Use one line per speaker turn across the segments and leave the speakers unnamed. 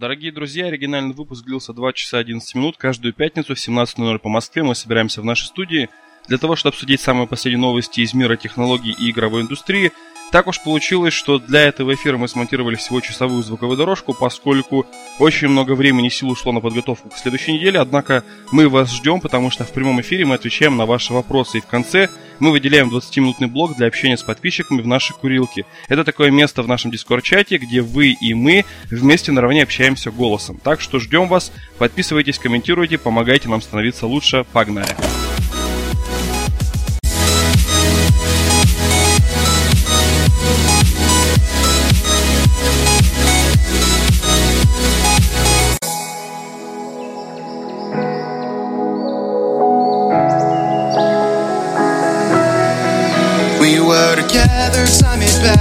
Дорогие друзья, оригинальный выпуск длился 2 часа 11 минут. Каждую пятницу в 17.00 по Москве мы собираемся в нашей студии для того, чтобы обсудить самые последние новости из мира технологий и игровой индустрии – так уж получилось, что для этого эфира мы смонтировали всего часовую звуковую дорожку, поскольку очень много времени и сил ушло на подготовку к следующей неделе, однако мы вас ждем, потому что в прямом эфире мы отвечаем на ваши вопросы, и в конце мы выделяем 20-минутный блок для общения с подписчиками в нашей курилке. Это такое место в нашем дискорд-чате, где вы и мы вместе наравне общаемся голосом. Так что ждем вас, подписывайтесь, комментируйте, помогайте нам становиться лучше. Погнали!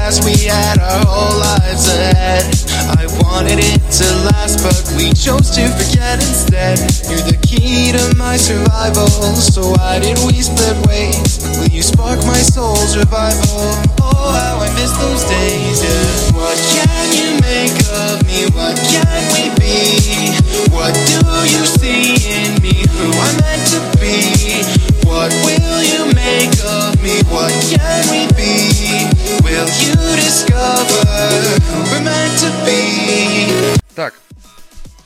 Past, we had our whole lives ahead. I wanted it to last, but we chose to forget instead. You're the key to my survival, so why did we split ways? Will you spark my soul's revival? Oh, how I miss those days, yeah. What can you make of me? What can we be? What do you see in me? Who I'm meant to be? What will you make of me? What can we be?
Так,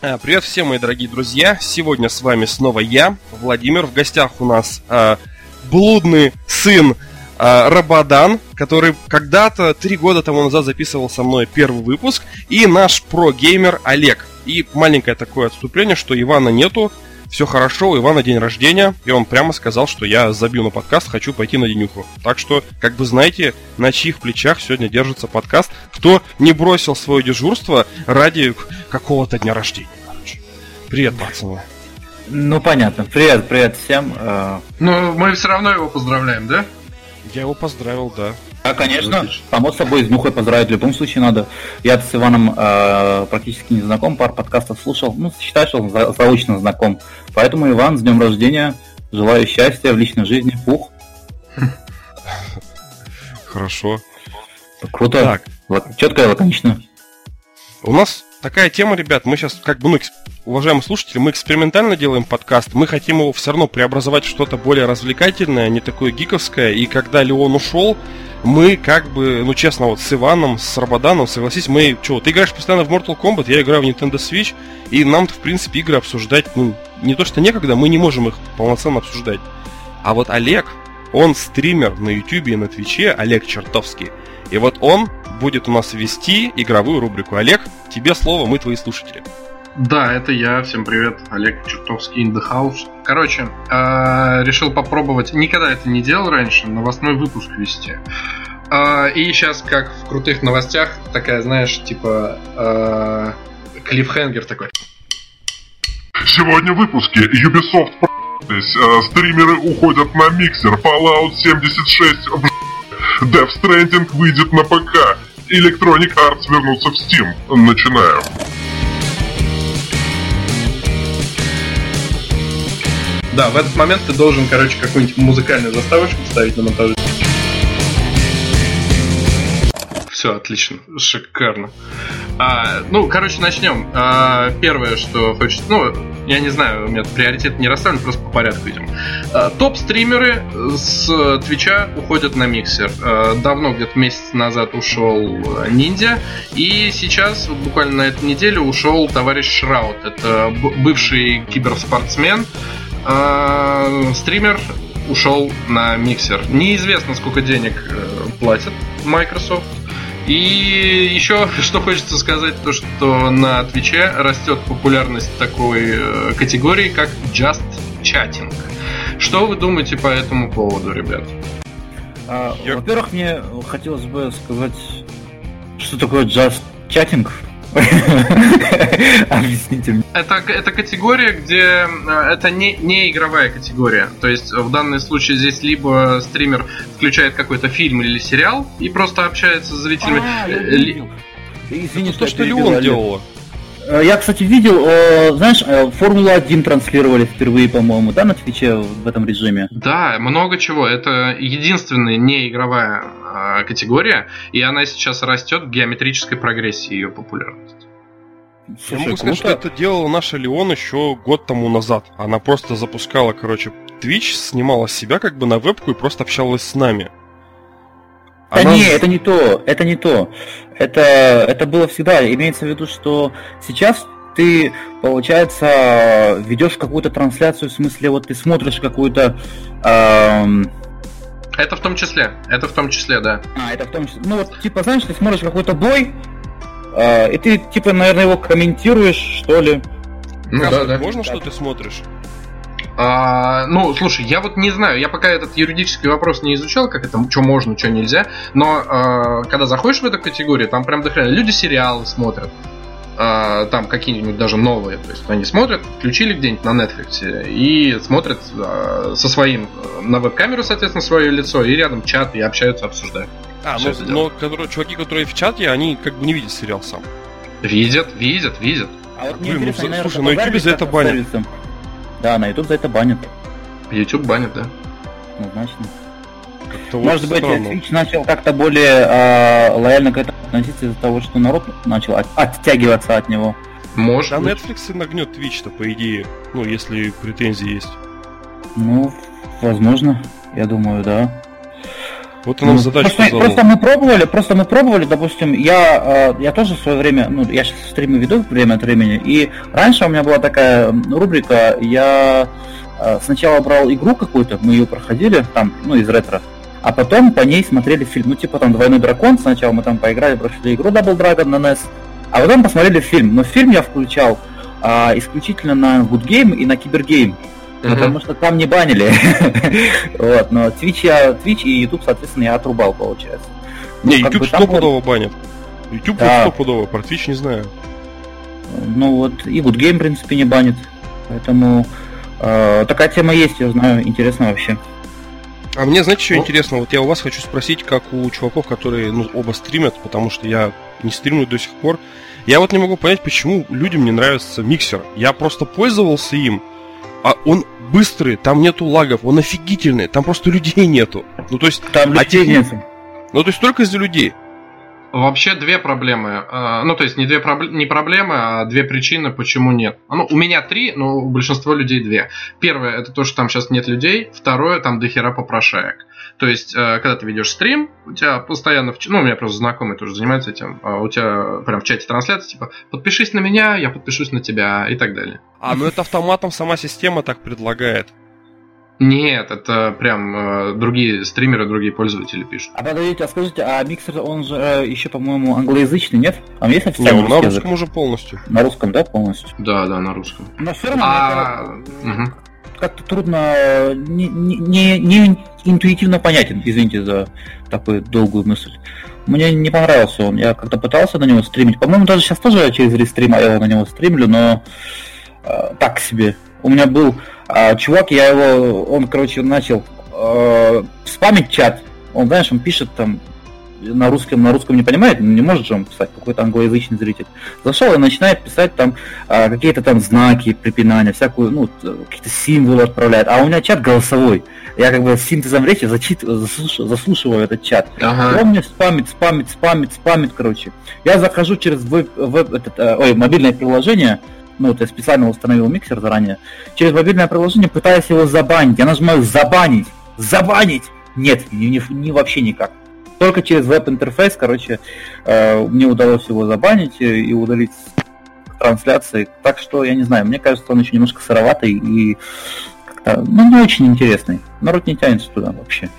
э, Привет всем, мои дорогие друзья! Сегодня с вами снова я, Владимир. В гостях у нас э, блудный сын э, Рабадан, который когда-то, три года тому назад записывал со мной первый выпуск, и наш про-геймер Олег. И маленькое такое отступление, что Ивана нету, все хорошо, у Ивана день рождения, и он прямо сказал, что я забью на подкаст, хочу пойти на денюху. Так что, как бы знаете, на чьих плечах сегодня держится подкаст, кто не бросил свое дежурство ради какого-то дня рождения. Короче. Привет, пацаны.
Ну, понятно. Привет, привет всем. Э.
Но мы все равно его поздравляем, да?
Я его поздравил, да.
Да, конечно. Само собой, с Мухой поздравить в любом случае надо. Я с Иваном э, практически не знаком, пар подкастов слушал. Ну, считаю, что он за, заочно знаком. Поэтому, Иван, с днем рождения. Желаю счастья в личной жизни. Пух.
Хорошо.
Круто. Так. Вот, четко и лаконично.
У нас такая тема, ребят, мы сейчас, как бы, ну, уважаемые слушатели, мы экспериментально делаем подкаст, мы хотим его все равно преобразовать в что-то более развлекательное, не такое гиковское, и когда Леон ушел, мы как бы, ну честно, вот с Иваном, с Рабаданом, согласись, мы, что, ты играешь постоянно в Mortal Kombat, я играю в Nintendo Switch, и нам в принципе, игры обсуждать, ну, не то что некогда, мы не можем их полноценно обсуждать. А вот Олег, он стример на YouTube и на Твиче, Олег Чертовский, и вот он будет у нас вести игровую рубрику. Олег, тебе слово, мы твои слушатели.
Да, это я. Всем привет. Олег Чертовский in the house. Короче, э, решил попробовать, никогда это не делал раньше, новостной выпуск вести. Э, и сейчас, как в крутых новостях, такая, знаешь, типа э, клиффхенгер такой.
Сегодня в выпуске Ubisoft э, стримеры уходят на миксер, Fallout 76 в Death Stranding выйдет на ПК, Electronic Arts вернутся в Steam. Начинаем.
Да, в этот момент ты должен, короче, какую-нибудь музыкальную заставочку ставить на монтаже. Все, отлично, шикарно. А, ну, короче, начнем. А, первое, что хочется... Ну, я не знаю, у меня приоритет не расставлен, просто по порядку идем. А, топ-стримеры с Твича уходят на миксер. А, давно, где-то месяц назад ушел Ниндзя, и сейчас, буквально на этой неделе, ушел товарищ Шраут. Это бывший киберспортсмен, а, стример ушел на миксер. Неизвестно, сколько денег э, платят Microsoft. И еще что хочется сказать, то что на Твиче растет популярность такой э, категории, как Just Chatting. Что вы думаете по этому поводу, ребят?
А, Во-первых, мне хотелось бы сказать, что такое Just Chatting.
Объясните мне. Это, это категория, где э, это не, не игровая категория. То есть в данном случае здесь либо стример включает какой-то фильм или сериал и просто общается с зрителями. А, я
видел. Извини, это что, что Леон делала. Э, я, кстати, видел, знаешь, э, Формулу-1 транслировали впервые, по-моему, да, на Твиче в этом режиме?
Да, много чего. Это единственная неигровая категория, и она сейчас растет в геометрической прогрессии ее популярности.
Я могу сказать, что это делала наша Леон еще год тому назад. Она просто запускала, короче, Twitch, снимала себя как бы на вебку и просто общалась с нами.
Да Она... не, это не то, это не то. Это, это было всегда. Имеется в виду, что сейчас ты, получается, ведешь какую-то трансляцию, в смысле, вот ты смотришь какую-то... Эм...
Это в том числе, это в том числе, да.
А, это в том числе. Ну вот, типа, знаешь, ты смотришь какой-то бой, э, и ты, типа, наверное, его комментируешь, что ли.
Ну, да, да. Можно, что ты смотришь?
А, ну, слушай, я вот не знаю, я пока этот юридический вопрос не изучал, как это, что можно, что нельзя, но а, когда заходишь в эту категорию, там прям дохрена люди сериалы смотрят, а, там какие-нибудь даже новые, то есть они смотрят, включили где-нибудь на Netflix и смотрят а, со своим, на веб-камеру, соответственно, свое лицо, и рядом чат, и общаются, обсуждают.
А, но, но которые, чуваки, которые в чате, они как бы не видят сериал сам.
Видят, видят, видят.
А вот Блин, ну, слушай, на YouTube за это банят. Да, на YouTube за это банят.
YouTube банят, да.
Однозначно. Может быть, странно. Twitch начал как-то более э, лояльно к этому относиться из-за того, что народ начал от, оттягиваться от него.
Может Да быть. Netflix и нагнет Twitch-то, по идее, ну, если претензии есть.
Ну, возможно, я думаю, да.
Вот ну, задача
просто, просто мы пробовали, просто мы пробовали, допустим, я, э, я тоже в свое время, ну, я сейчас стримы веду время от времени, и раньше у меня была такая рубрика, я э, сначала брал игру какую-то, мы ее проходили, там, ну, из ретро, а потом по ней смотрели фильм, ну, типа там «Двойной дракон», сначала мы там поиграли, прошли игру Double Dragon на NES, а потом посмотрели фильм, но фильм я включал а, исключительно на Good Game и на Кибергейм. Uh-huh. Потому что там не банили. вот, но Twitch, я, Twitch и YouTube, соответственно, я отрубал, получается.
Не, ну, YouTube стопудово вот... банят. YouTube да. стопудово, про Twitch не знаю.
Ну вот, и Good Game, в принципе, не банит. Поэтому э, такая тема есть, я знаю, интересно вообще.
А мне, знаете, что ну? интересно? Вот я у вас хочу спросить, как у чуваков, которые ну, оба стримят, потому что я не стримлю до сих пор. Я вот не могу понять, почему людям не нравится миксер. Я просто пользовался им, а он быстрый, там нету лагов, он офигительный, там просто людей нету. Ну, то есть...
Там людей
нет. Ну, то есть только из-за людей.
Вообще две проблемы. А, ну, то есть не две проб... не проблемы, а две причины, почему нет. Ну, у меня три, но у большинства людей две. Первое, это то, что там сейчас нет людей. Второе, там дохера попрошаек. То есть, э, когда ты ведешь стрим, у тебя постоянно, в... ну, у меня просто знакомый тоже занимается этим, а у тебя прям в чате трансляции, типа, подпишись на меня, я подпишусь на тебя и так далее.
А, ну это автоматом сама система так предлагает.
Нет, это прям э, другие стримеры, другие пользователи пишут.
А подождите, а скажите, а миксер, он же э, еще, по-моему, англоязычный, нет?
Там есть официальный Нет, он на русском уже полностью.
На русском, да, полностью?
Да, да, на русском.
Но все равно а... это... угу. Как-то трудно, не, не, не интуитивно понятен, извините за такую долгую мысль. Мне не понравился он. Я как-то пытался на него стримить. По-моему, даже сейчас тоже через рестрим я на него стримлю, но э, так себе. У меня был а, чувак, я его, он, короче, начал э, спамить чат. Он, знаешь, он пишет там на русском, на русском не понимает, не может же он писать, какой-то англоязычный зритель. Зашел и начинает писать там а, какие-то там знаки, препинания, всякую, ну, какие-то символы отправляет. А у меня чат голосовой. Я как бы синтезом речи зачитываю, заслушиваю, заслушиваю этот чат. Ага. он мне спамит, спамит, спамит, спамит, короче. Я захожу через веб, веб этот, э, ой, мобильное приложение, ну, вот я специально установил миксер заранее, через мобильное приложение пытаюсь его забанить. Я нажимаю «забанить», «забанить». Нет, не, не, не вообще никак. Только через веб-интерфейс, короче, э, мне удалось его забанить и удалить трансляции. Так что, я не знаю, мне кажется, он еще немножко сыроватый и как-то, ну, не очень интересный. Народ не тянется туда вообще.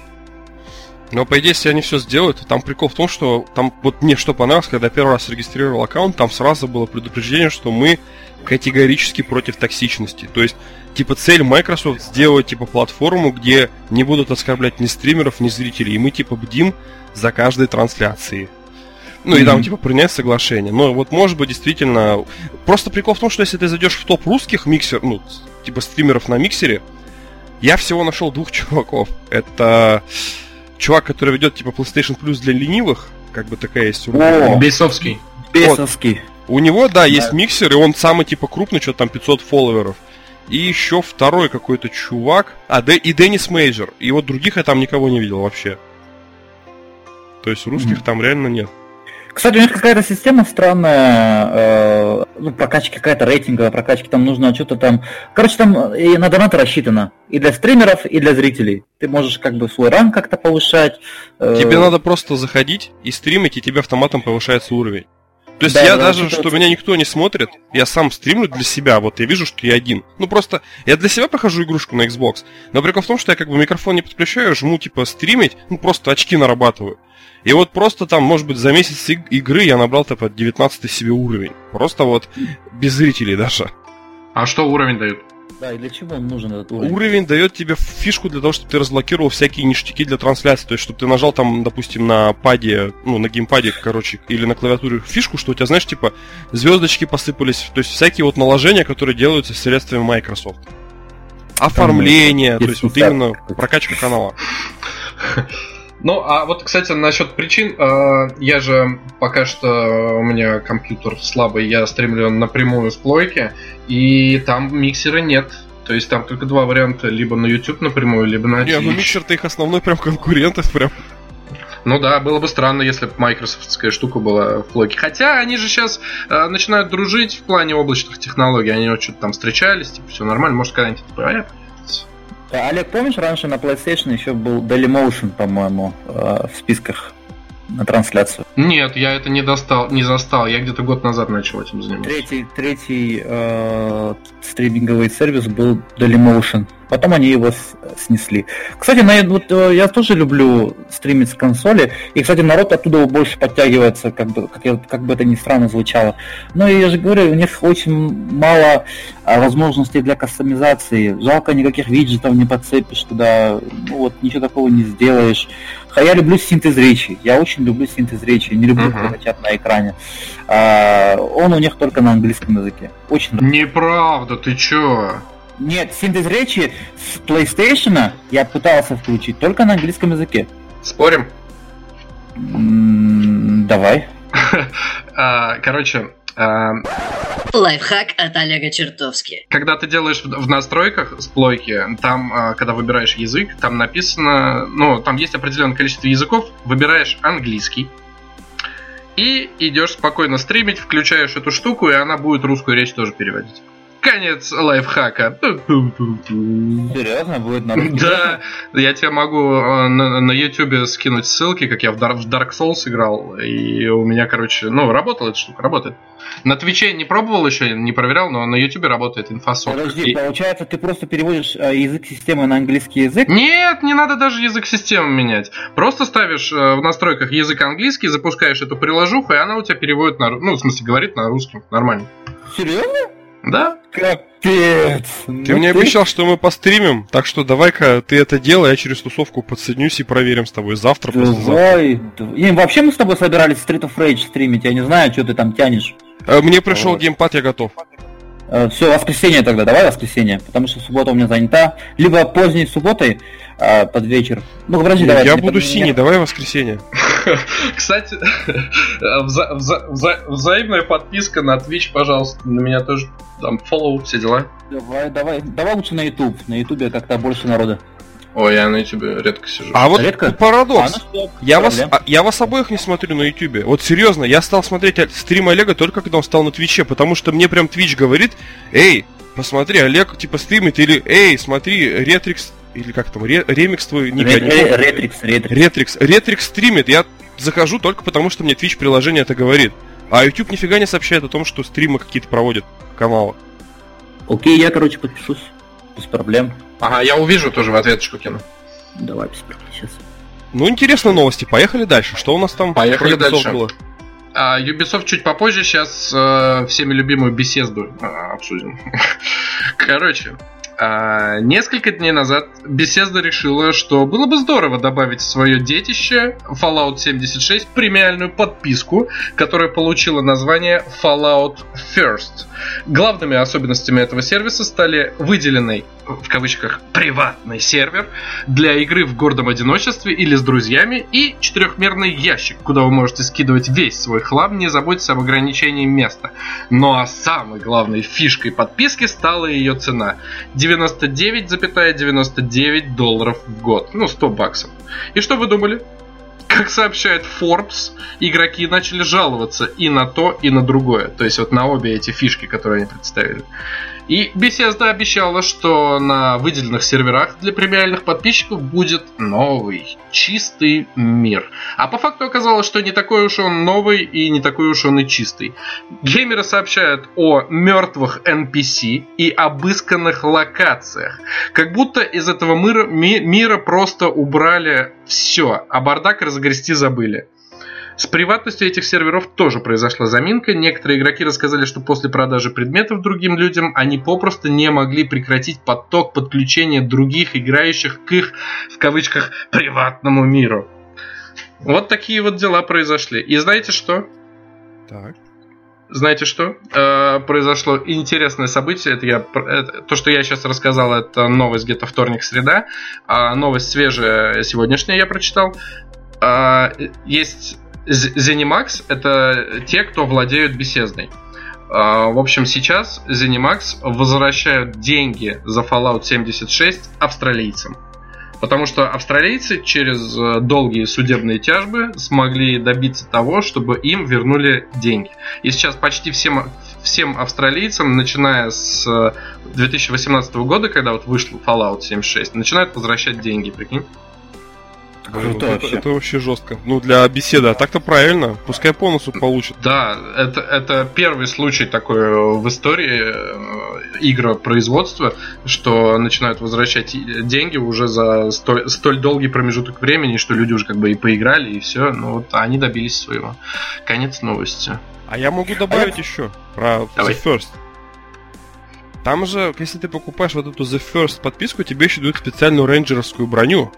Но, по идее, если они все сделают, там прикол в том, что там вот мне что понравилось, когда я первый раз регистрировал аккаунт, там сразу было предупреждение, что мы категорически против токсичности. То есть, типа, цель Microsoft сделать, типа, платформу, где не будут оскорблять ни стримеров, ни зрителей. И мы, типа, бдим за каждой трансляцией. Ну, mm-hmm. и там, типа, принять соглашение. Но вот, может быть, действительно... Просто прикол в том, что если ты зайдешь в топ русских миксер, ну, типа, стримеров на миксере, я всего нашел двух чуваков. Это чувак, который ведет, типа, PlayStation Plus для ленивых, как бы такая есть.
О, Бесовский.
Бесовский. Вот.
У него, да, есть да. миксер, и он самый типа крупный, что-то там 500 фолловеров. И еще второй какой-то чувак. А, Дэ, и Деннис Мейджор. И вот других я там никого не видел вообще. То есть русских мм. там реально нет.
Кстати, у них какая-то система странная, э, ну, прокачки какая-то рейтинговая прокачки, там нужно что-то там... Короче, там и на донаты рассчитано. И для стримеров, и для зрителей. Ты можешь как бы свой ранг как-то повышать.
Э... Тебе надо просто заходить и стримить, и тебе автоматом повышается уровень. То есть да, я да, даже, что меня никто не смотрит, я сам стримлю для себя, вот я вижу, что я один. Ну просто, я для себя прохожу игрушку на Xbox, но прикол в том, что я как бы микрофон не подключаю, жму типа стримить, ну просто очки нарабатываю. И вот просто там, может быть, за месяц игры я набрал типа 19 себе уровень. Просто вот без зрителей даже.
А что уровень дают?
Да, и для чего он нужен этот уровень?
Уровень дает тебе фишку для того, чтобы ты разблокировал всякие ништяки для трансляции. То есть, чтобы ты нажал там, допустим, на паде, ну, на геймпаде, короче, или на клавиатуре фишку, что у тебя, знаешь, типа, звездочки посыпались. То есть, всякие вот наложения, которые делаются средствами Microsoft. Оформление, там, то есть, вот именно прокачка канала.
Ну, а вот, кстати, насчет причин, э, я же пока что у меня компьютер слабый, я стримлю напрямую с плойки, и там миксера нет. То есть там только два варианта, либо на YouTube напрямую, либо на
Не, ну миксер-то их основной прям конкурентов прям.
Ну да, было бы странно, если бы майкрософтская штука была в плойке. Хотя они же сейчас э, начинают дружить в плане облачных технологий. Они вот что-то там встречались, типа, все нормально, может когда-нибудь это появится.
Олег, помнишь, раньше на PlayStation еще был Dailymotion, по-моему, э, в списках на трансляцию?
Нет, я это не достал, не застал. Я где-то год назад начал этим заниматься.
Третий, третий э, стриминговый сервис был Dailymotion. Потом они его снесли. Кстати, на, вот, э, я тоже люблю стримить с консоли. И, кстати, народ оттуда больше подтягивается, как бы, как, я, как бы это ни странно звучало. Но я же говорю, у них очень мало а, возможностей для кастомизации. Жалко, никаких виджетов не подцепишь туда. Ну, вот, ничего такого не сделаешь. А я люблю синтез речи. Я очень люблю синтез речи. Не люблю uh-huh. чат на экране. А, он у них только на английском языке. Очень
Неправда, ты чё?
Нет, синтез речи с PlayStation я пытался включить только на английском языке.
Спорим?
давай.
А, короче,
Лайфхак от Олега Чертовски.
Когда ты делаешь в настройках с плойки, там, а, когда выбираешь язык, там написано, ну, там есть определенное количество языков, выбираешь английский, и идешь спокойно стримить, включаешь эту штуку, и она будет русскую речь тоже переводить. Конец лайфхака.
Серьезно, будет на
Да, я тебе могу э, на, на YouTube скинуть ссылки, как я в Dark Souls играл, и у меня, короче, ну, работала эта штука, работает. На Твиче не пробовал еще, не проверял, но на YouTube работает инфосот.
Подожди, и... получается, ты просто переводишь э, язык системы на английский язык?
Нет, не надо даже язык системы менять. Просто ставишь э, в настройках язык английский, запускаешь эту приложуху, и она у тебя переводит на... Ну, в смысле, говорит на русском. Нормально.
Серьезно?
Да?
Капец.
Ты ну мне ты... обещал, что мы постримим, так что давай-ка ты это делай, я через тусовку подсоединюсь и проверим с тобой завтра,
Давай. И вообще мы с тобой собирались Street of Rage стримить, я не знаю, что ты там тянешь.
Э, мне пришел вот. геймпад, я готов.
Э, Все, воскресенье тогда, давай воскресенье, потому что суббота у меня занята. Либо поздней субботой э, под вечер.
Ну, подожди, давай. Я буду синий, давай воскресенье.
Кстати, вза- вза- вза- взаимная подписка на Twitch, пожалуйста, на меня тоже там follow, все дела.
Давай, давай, давай лучше на YouTube. На YouTube как-то больше народа.
Ой, я на YouTube редко сижу.
А вот редко? парадокс. А, ну, я, вас, а, я вас обоих не смотрю на YouTube. Вот серьезно, я стал смотреть стрим Олега только когда он стал на Твиче, потому что мне прям Twitch говорит, эй, посмотри, Олег типа стримит, или эй, смотри, Ретрикс, или как там, ре, ремикс твой,
не Ретрикс, Ретрикс.
Ретрикс, Ретрикс стримит, я захожу только потому, что мне Twitch приложение это говорит. А YouTube нифига не сообщает о том, что стримы какие-то проводят каналы.
Окей, я, короче, подпишусь. Без проблем.
Ага, я увижу тоже в ответочку кину.
Давай, без проблем, сейчас.
Ну, интересные новости. Поехали дальше. Что у нас там
Поехали дальше. было? А, Ubisoft чуть попозже, сейчас э, всеми любимую беседу э, обсудим. Короче, а, несколько дней назад Bethesda решила, что было бы здорово добавить в свое детище Fallout 76 премиальную подписку, которая получила название Fallout First. Главными особенностями этого сервиса стали выделенный, в кавычках, приватный сервер для игры в гордом одиночестве или с друзьями и четырехмерный ящик, куда вы можете скидывать весь свой хлам, не заботьтесь об ограничении места. Ну а самой главной фишкой подписки стала ее цена. 99,99 ,99 долларов в год. Ну, 100 баксов. И что вы думали? как сообщает Forbes, игроки начали жаловаться и на то, и на другое. То есть вот на обе эти фишки, которые они представили. И Bethesda обещала, что на выделенных серверах для премиальных подписчиков будет новый, чистый мир. А по факту оказалось, что не такой уж он новый и не такой уж он и чистый. Геймеры сообщают о мертвых NPC и обысканных локациях. Как будто из этого мира, ми, мира просто убрали все, а бардак разгрести забыли. С приватностью этих серверов тоже произошла заминка. Некоторые игроки рассказали, что после продажи предметов другим людям они попросту не могли прекратить поток подключения других играющих к их, в кавычках, приватному миру. Вот такие вот дела произошли. И знаете что?
Так.
Знаете что? Э, произошло интересное событие. Это, я, это то, что я сейчас рассказал, это новость где-то вторник-среда. А новость свежая сегодняшняя я прочитал. А, есть Zenimax это те, кто владеют беседой. А, в общем, сейчас Zenimax возвращают деньги за Fallout 76 австралийцам. Потому что австралийцы через э, долгие судебные тяжбы смогли добиться того, чтобы им вернули деньги. И сейчас почти всем, всем австралийцам, начиная с 2018 э, года, когда вот вышел Fallout 76, начинают возвращать деньги, прикинь.
Круто это, вообще. это вообще жестко. Ну, для беседы, а так-то правильно. Пускай по носу получит.
Да, это, это первый случай такой в истории э, игропроизводства, что начинают возвращать деньги уже за столь, столь долгий промежуток времени, что люди уже как бы и поиграли, и все. Ну вот они добились своего. Конец новости.
А я могу добавить а еще про Давай. The First. Там же, если ты покупаешь вот эту The First подписку, тебе еще дают специальную рейнджеровскую броню.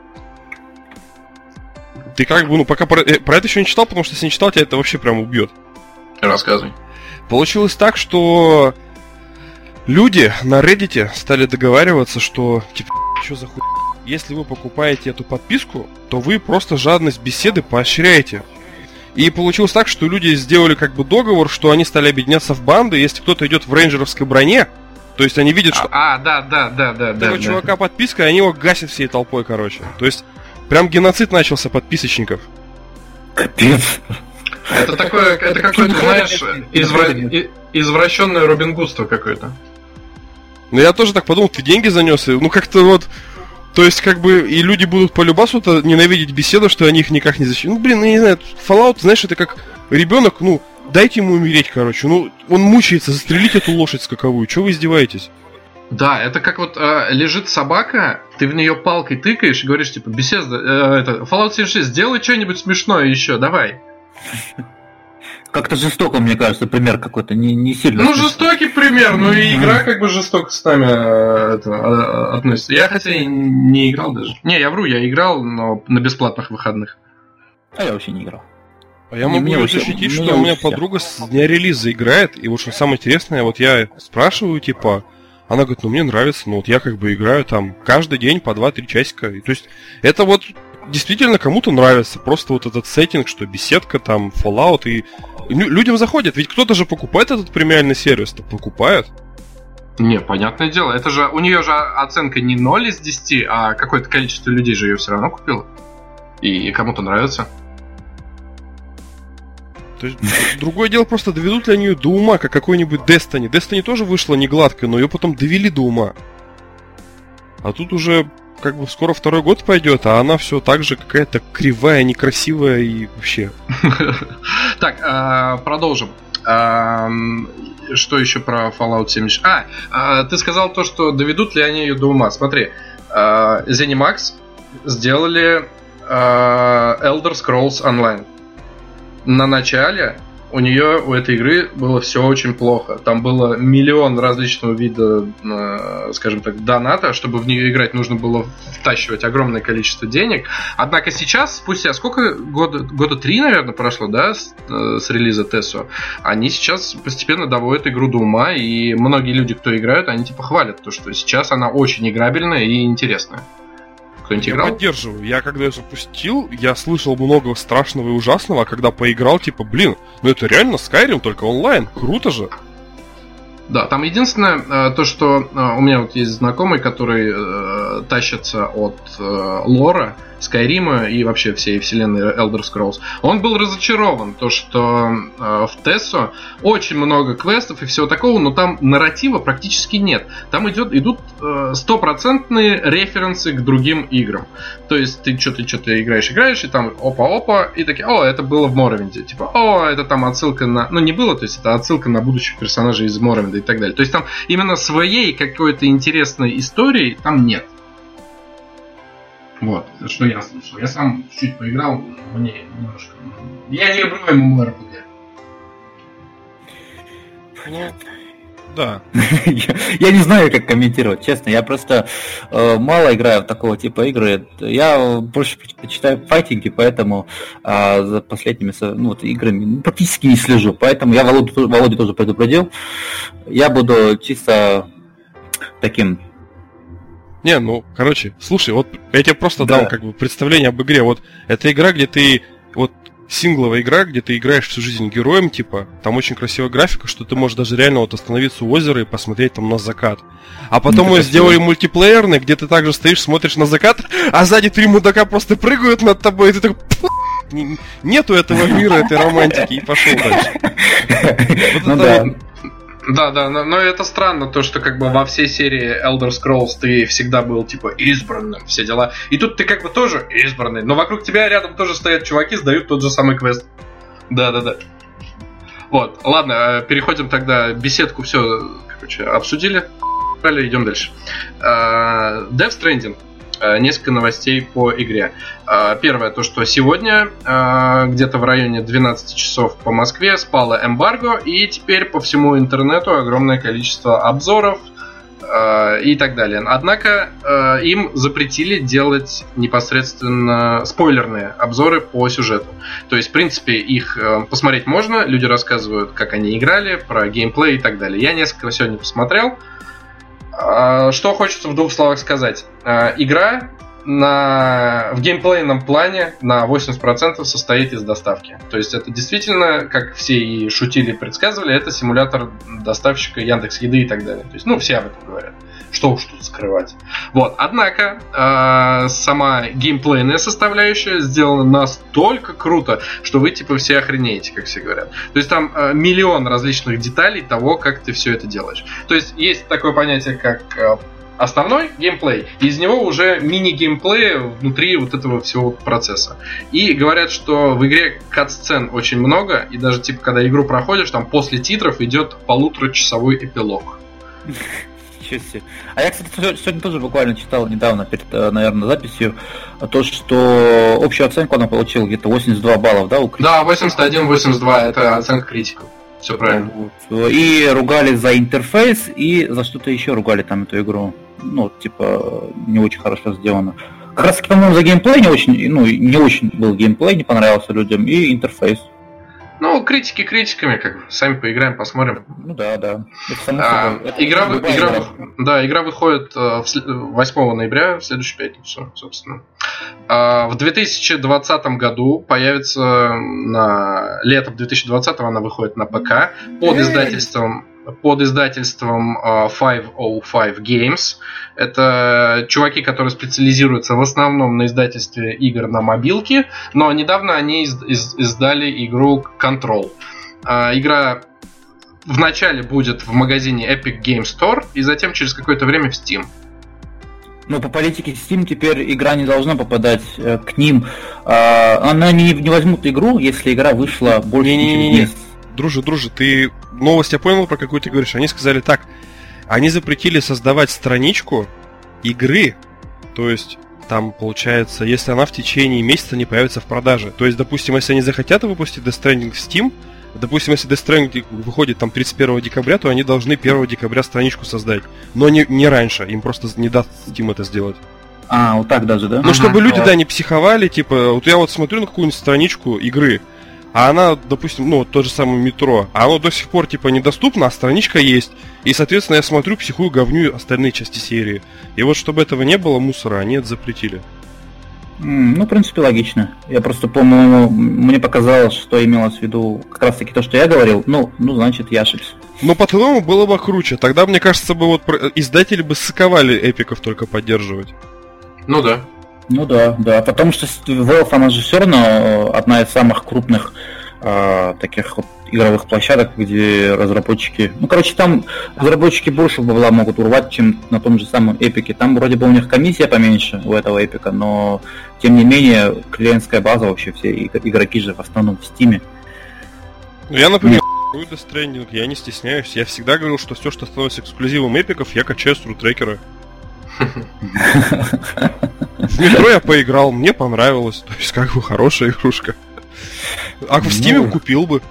Ты как бы, ну, пока про, э, про это еще не читал, потому что если не читал, тебя это вообще прям убьет.
Рассказывай.
Получилось так, что люди на Reddit стали договариваться, что, типа, что за хуй... Если вы покупаете эту подписку, то вы просто жадность беседы поощряете. И получилось так, что люди сделали как бы договор, что они стали объединяться в банды, если кто-то идет в рейнджеровской броне, то есть они видят, что...
А, а да, да, да, да, да.
Чувака подписка, и они его гасят всей толпой, короче. То есть Прям геноцид начался подписочников.
Капец.
Это такое, это какое-то, знаешь, извра... извращенное робингудство какое-то.
Ну я тоже так подумал, ты деньги занес, и, ну как-то вот... То есть, как бы, и люди будут по любасу-то ненавидеть беседу, что они их никак не защитят. Ну, блин, ну, не знаю, Fallout, знаешь, это как ребенок, ну, дайте ему умереть, короче. Ну, он мучается, застрелить эту лошадь скаковую. Чего вы издеваетесь?
Да, это как вот э, лежит собака, ты в нее палкой тыкаешь и говоришь, типа, беседа, э, это, Fallout 76, сделай что-нибудь смешное еще, давай.
Как-то жестоко, мне кажется, пример какой-то, не, не сильно.
Ну, смешно. жестокий пример, но и игра как бы жестоко с нами э, это, э, относится. Я хотя и не играл даже. Не, я вру, я играл, но на бесплатных выходных.
А я вообще не играл.
А я могу ее защитить, что у меня подруга с дня релиза играет, и вот что самое интересное, вот я спрашиваю, типа, она говорит, ну мне нравится, ну вот я как бы играю там каждый день по 2-3 часика. И, то есть это вот действительно кому-то нравится. Просто вот этот сеттинг, что беседка, там, Fallout, и людям заходит. Ведь кто-то же покупает этот премиальный сервис, то покупает.
Не, понятное дело. Это же у нее же оценка не 0 из 10, а какое-то количество людей же ее все равно купило. И кому-то нравится.
То есть, другое дело просто доведут ли они ее до ума, как какой-нибудь Destiny. Destiny тоже вышла не гладко, но ее потом довели до ума. А тут уже как бы скоро второй год пойдет, а она все так же какая-то кривая, некрасивая и вообще.
Так, а, продолжим. А, что еще про Fallout 70? А, а, ты сказал то, что доведут ли они ее до ума. Смотри, Zenimax сделали Elder Scrolls Online на начале у нее, у этой игры было все очень плохо. Там было миллион различного вида, э, скажем так, доната. Чтобы в нее играть, нужно было втащивать огромное количество денег. Однако сейчас, спустя сколько? Года, года три, наверное, прошло, да, с, э, с релиза Тесо. Они сейчас постепенно доводят игру до ума. И многие люди, кто играют, они типа хвалят то, что сейчас она очень играбельная и интересная.
Кто-нибудь играл? Я поддерживаю. Я когда запустил, я слышал много страшного и ужасного, а когда поиграл, типа, блин, ну это реально Skyrim, только онлайн. Круто же.
Да, там единственное, э, то, что э, у меня вот есть знакомый, который э, тащится от лора, Скайрима и вообще всей вселенной Elder Scrolls. Он был разочарован, то что в Тессо очень много квестов и всего такого, но там нарратива практически нет. Там идет, идут стопроцентные референсы к другим играм. То есть ты что-то что-то играешь, играешь, и там опа-опа, и такие, о, это было в Моровинде. Типа, о, это там отсылка на... Ну, не было, то есть это отсылка на будущих персонажей из Моровинда и так далее. То есть там именно своей какой-то интересной истории там нет. Вот, что я слышал. Я сам чуть-чуть поиграл, мне немножко... Я не люблю MMORPG.
Ну, да. я, не знаю, как комментировать, честно. Я просто э, мало играю в такого типа игры. Я больше предпочитаю файтинги, поэтому э, за последними ну, вот, играми ну, практически не слежу. Поэтому я Володю, Володю тоже предупредил. Я буду чисто таким
не, ну, короче, слушай, вот я тебе просто да. дал как бы представление об игре. Вот это игра, где ты сингловая игра, где ты играешь всю жизнь героем, типа, там очень красивая графика, что ты можешь даже реально вот остановиться у озера и посмотреть там на закат. А потом мы сделали мультиплеерный, где ты также стоишь, смотришь на закат, а сзади три мудака просто прыгают над тобой, и ты такой... Нету этого мира, этой романтики, и пошел дальше.
Вот ну это да, да, но, но это странно, то, что как бы во всей серии Elder Scrolls ты всегда был типа избранным, все дела. И тут ты как бы тоже избранный, но вокруг тебя рядом тоже стоят чуваки, сдают тот же самый квест. Да, да, да. Вот, ладно, э, переходим тогда, беседку все, короче, обсудили. Идем дальше. Uh, Death Stranding несколько новостей по игре. Э, первое, то что сегодня, э, где-то в районе 12 часов по Москве, спало эмбарго, и теперь по всему интернету огромное количество обзоров, и так далее. Однако им запретили делать непосредственно спойлерные обзоры по сюжету. То есть, в принципе, их посмотреть можно, люди рассказывают, как они играли, про геймплей и так далее. Я несколько сегодня посмотрел, что хочется в двух словах сказать. А, игра на, в геймплейном плане на 80% состоит из доставки. То есть это действительно, как все и шутили предсказывали, это симулятор доставщика Яндекс Еды и так далее. То есть, ну, все об этом говорят. Что уж тут скрывать. Вот. Однако, э, сама геймплейная составляющая сделана настолько круто, что вы типа все охренеете, как все говорят. То есть там э, миллион различных деталей того, как ты все это делаешь. То есть есть такое понятие, как э, основной геймплей, из него уже мини-геймплей внутри вот этого всего процесса. И говорят, что в игре кат-сцен очень много, и даже типа когда игру проходишь, там после титров идет полуторачасовой эпилог.
Ничего себе. А я, кстати, сегодня тоже буквально читал недавно, перед, э, наверное, записью, то, что общую оценку она получила где-то 82 баллов, да, у
критиков? Да, 81-82, это оценка критиков. Все правильно.
Вот. И ругали за интерфейс, и за что-то еще ругали там эту игру. Ну, типа, не очень хорошо сделано. Как раз, по-моему, за геймплей не очень, ну, не очень был геймплей, не понравился людям, и интерфейс.
Ну, критики критиками, как сами поиграем, посмотрим.
Ну да, да.
А, игра, игра, да, игра выходит 8 э, ноября, в следующую пятницу, собственно. А, в 2020 году появится на летом 2020 она выходит на ПК под издательством под издательством 505 Games. Это чуваки, которые специализируются в основном на издательстве игр на мобилке, но недавно они из- из- издали игру Control. А, игра вначале будет в магазине Epic Game Store и затем через какое-то время в Steam.
Но по политике Steam теперь игра не должна попадать э, к ним. Э, она не, не возьмут игру, если игра вышла больше, не, чем не,
Дружи, дружи, ты новость я понял, про какую ты говоришь. Они сказали так, они запретили создавать страничку игры, то есть там получается, если она в течение месяца не появится в продаже. То есть, допустим, если они захотят выпустить Death Stranding в Steam, допустим, если Death Stranding выходит там 31 декабря, то они должны 1 декабря страничку создать. Но не, не раньше, им просто не даст Steam это сделать.
А, вот так даже, да?
Ну, чтобы люди, да, не психовали, типа, вот я вот смотрю на какую-нибудь страничку игры, а она, допустим, ну, то же самое метро, а оно до сих пор, типа, недоступно, а страничка есть. И, соответственно, я смотрю, психую, говню остальные части серии. И вот, чтобы этого не было, мусора они это запретили.
Ну, в принципе, логично. Я просто, по-моему, мне показалось, что имелось в виду как раз-таки то, что я говорил. Ну, ну, значит, я ошибся.
Ну, по-твоему, было бы круче. Тогда, мне кажется, бы вот издатели бы сыковали эпиков только поддерживать.
Ну да.
Ну да, да, потому что Valve, она же все равно э, одна из самых крупных э, таких вот игровых площадок, где разработчики... Ну, короче, там разработчики больше бабла могут урвать, чем на том же самом Эпике. Там вроде бы у них комиссия поменьше у этого Эпика, но тем не менее клиентская база вообще, все игроки же в основном в Стиме.
Ну, я, например, Death Stranding, я не стесняюсь. Я всегда говорил, что все, что становится эксклюзивом эпиков, я качаю с рутрекера. В метро я поиграл, мне понравилось. То есть, как бы, хорошая игрушка. А в Стиме ну, купил бы.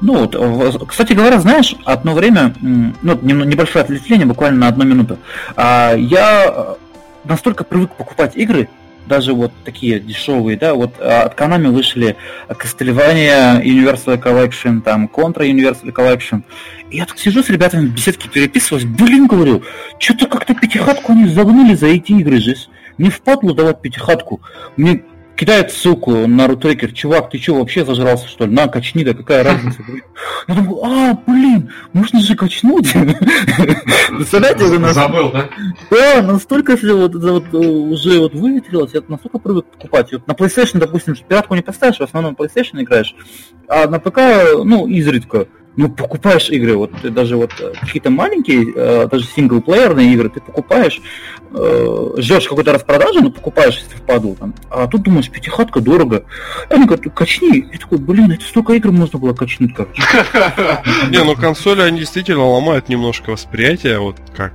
Ну, вот, кстати говоря, знаешь, одно время, ну, небольшое отвлечение, буквально на одну минуту, а, я настолько привык покупать игры, даже вот такие дешевые, да, вот а, от Konami вышли Castlevania Universal Collection, там Contra Universal Collection. И я тут сижу с ребятами в беседке переписываюсь, блин, говорю, что-то как-то пятихатку они загнули за эти игры же. Не впадло давать пятихатку. Мне кидает ссылку на рутрекер, чувак, ты что, вообще зажрался, что ли? На, качни, да какая разница? Я думаю, а, блин, можно же качнуть.
Представляете, у Забыл, да?
Да, настолько все вот, вот уже вот выветрилось, я настолько привык покупать. Вот на PlayStation, допустим, пиратку не поставишь, в основном PlayStation играешь, а на ПК, ну, изредка ну, покупаешь игры, вот ты даже вот э, какие-то маленькие, э, даже синглплеерные игры, ты покупаешь, э, ждешь какой-то распродажи, но покупаешь, если впаду там, а тут думаешь, пятихатка дорого. Они говорят, качни. Я такой, блин, это столько игр можно было качнуть, короче.
Не, ну консоли, они действительно ломают немножко восприятие, вот как.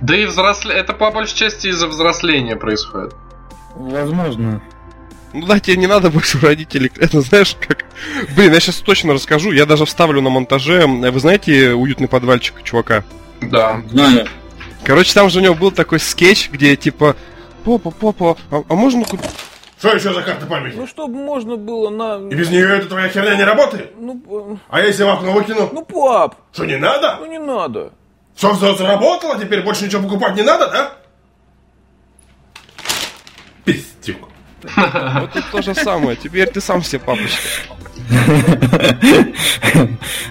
Да и взросле... это по большей части из-за взросления происходит.
Возможно.
Ну да, тебе не надо больше родителей. Это знаешь, как... Блин, я сейчас точно расскажу. Я даже вставлю на монтаже. Вы знаете уютный подвальчик чувака?
Да.
Знаю.
Короче, там же у него был такой скетч, где типа... Папа, папа, а, а можно купить...
Что еще за карта памяти?
Ну, чтобы можно было на...
И без нее эта твоя херня не работает?
Ну,
а если в окно выкину?
Ну, пап!
Что, не надо?
Ну, не надо.
Все, все заработало, теперь больше ничего покупать не надо, да? Пиздюк.
Вот это то же самое. Теперь ты сам себе папочка.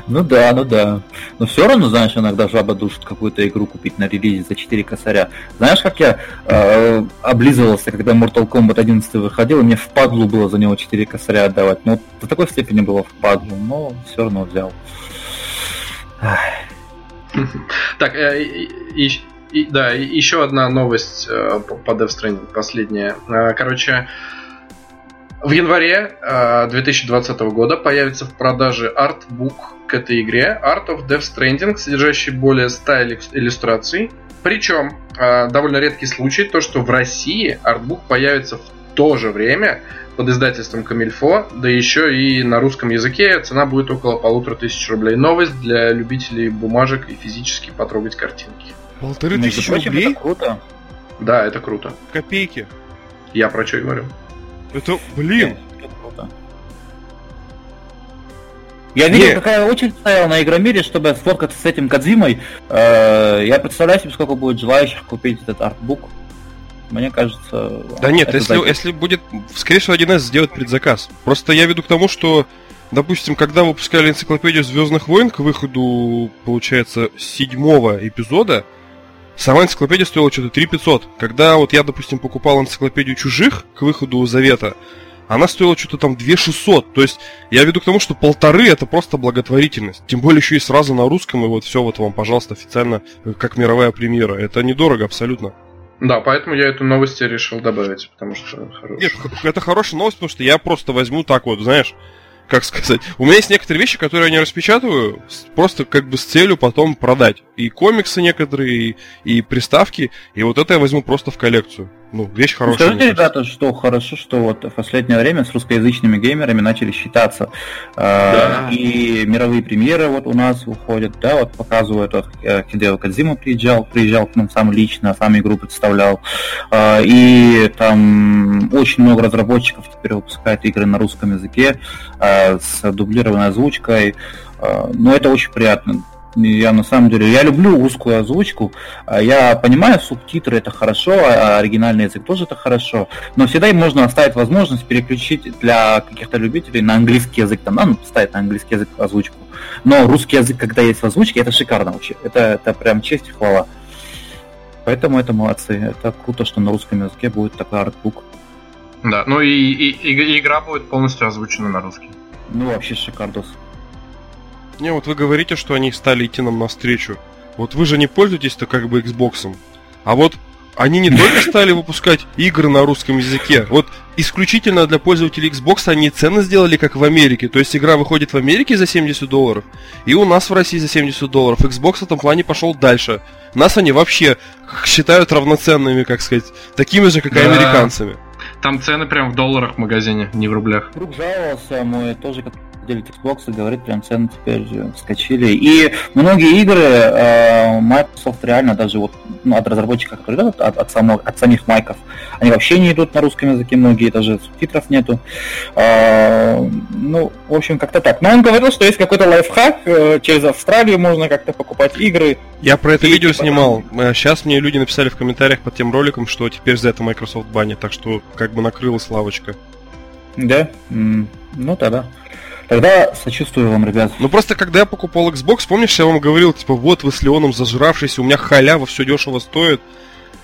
Ну да, ну да. Но все равно, знаешь, иногда жаба душит какую-то игру купить на релизе за 4 косаря. Знаешь, как я э, облизывался, когда Mortal Kombat 11 выходил, и мне впадлу было за него 4 косаря отдавать. Ну, до такой степени было впадлу, но все равно взял.
Так, э, и, да, еще одна новость э, по Death Stranding, последняя. Э, короче, в январе 2020 э, года появится в продаже артбук к этой игре Art of Death Stranding, содержащий более 100 иллюстраций. Причем, довольно редкий случай, то, что в России артбук появится в то же время под издательством Камильфо, да еще и на русском языке цена будет около полутора тысяч рублей. Новость для любителей бумажек и физически потрогать картинки.
Полторы Между тысячи прочим, рублей?
Это круто.
Да, это круто.
Копейки.
Я про что говорю.
Это, блин. Это круто.
Я видел, Не. какая очередь стояла на Игромире, чтобы сфоткаться с этим Кадзимой. Э, я представляю себе, сколько будет желающих купить этот артбук. Мне кажется...
Да нет, если, если будет, скорее всего, 1С сделать предзаказ. Просто я веду к тому, что допустим, когда выпускали энциклопедию Звездных войн к выходу, получается, седьмого эпизода, Сама энциклопедия стоила что-то 3 500. Когда вот я, допустим, покупал энциклопедию чужих к выходу Завета, она стоила что-то там 2 600. То есть я веду к тому, что полторы это просто благотворительность. Тем более еще и сразу на русском, и вот все вот вам, пожалуйста, официально, э, как мировая премьера. Это недорого абсолютно.
Да, поэтому я эту новость решил добавить, потому что
хорошая. Нет, это хорошая новость, потому что я просто возьму так вот, знаешь, как сказать, у меня есть некоторые вещи, которые я не распечатываю, просто как бы с целью потом продать. И комиксы некоторые, и, и приставки, и вот это я возьму просто в коллекцию. Ну, вещь хорошая.
Скажите, ребята, что хорошо, что вот в последнее время с русскоязычными геймерами начали считаться. А, да. И мировые премьеры вот у нас выходят, да, вот показывают, вот э, Хидео Кадзима приезжал, приезжал к нам сам лично, сам игру представлял. А, и там очень много разработчиков теперь выпускают игры на русском языке а, с дублированной озвучкой. Но это очень приятно. Я на самом деле, я люблю русскую озвучку. А я понимаю, субтитры это хорошо, а оригинальный язык тоже это хорошо. Но всегда им можно оставить возможность переключить для каких-то любителей на английский язык. Там, ну, ставить на английский язык озвучку. Но русский язык, когда есть в озвучке, это шикарно вообще. Это, это прям честь и хвала. Поэтому это молодцы. Это круто, что на русском языке будет такой артбук.
Да, ну и, и- и- игра будет полностью озвучена на русский.
Ну, вообще шикардос.
Не, вот вы говорите, что они стали идти нам навстречу. Вот вы же не пользуетесь-то как бы Xbox. А вот они не только стали выпускать игры на русском языке, вот исключительно для пользователей Xbox они цены сделали как в Америке. То есть игра выходит в Америке за 70 долларов, и у нас в России за 70 долларов. Xbox в этом плане пошел дальше. Нас они вообще считают равноценными, как сказать, такими же, как и
Да.
американцами.
Там цены прям в долларах в магазине, не в рублях.
Друг жаловался, мой тоже как владелец Xbox, и говорит, прям цены теперь э, вскочили. И многие игры э, Microsoft реально даже вот ну, от разработчиков, которые идут, от, от, само- от самих майков, они вообще не идут на русском языке, многие даже субтитров нету. А, ну, в общем, как-то так. Но он говорил, что есть какой-то лайфхак, э, через Австралию можно как-то покупать игры.
Я про это
И
видео
типа
снимал. Сейчас мне люди написали в комментариях под тем роликом, что теперь за это Microsoft банит, так что как бы накрылась лавочка.
Да? Ну, тогда. Тогда сочувствую вам, ребят.
Ну просто когда я покупал Xbox, помнишь, я вам говорил, типа, вот вы с Леоном зажравшись, у меня халява, все дешево стоит.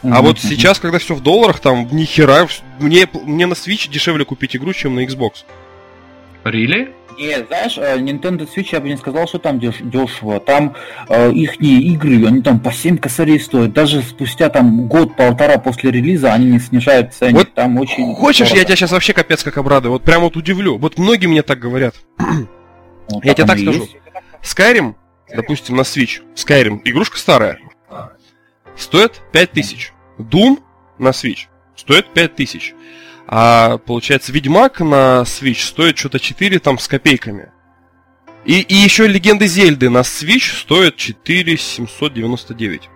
А
Мгм,
вот сейчас, когда все в долларах, там ни хера, мне, мне на Switch дешевле купить игру, чем на Xbox.
Рили?
Нет, знаешь, э, Nintendo Switch, я бы не сказал, что там деш- дешево. Там их игры, они там по 7 косарей стоят. Даже спустя там год-полтора после релиза они не снижают цены.
Вот
там очень...
Хочешь, я
дорого.
тебя сейчас вообще капец как обрадую. Вот прям вот удивлю. Вот многие мне так говорят.
Вот
я тебе
оно
так скажу.
есть.
Skyrim, допустим, на Switch. Skyrim, игрушка старая. Стоит 5000. Doom на Switch стоит 5000. А получается, Ведьмак на Switch стоит что-то 4 там с копейками. И, и еще Легенды Зельды на Switch стоят 4799.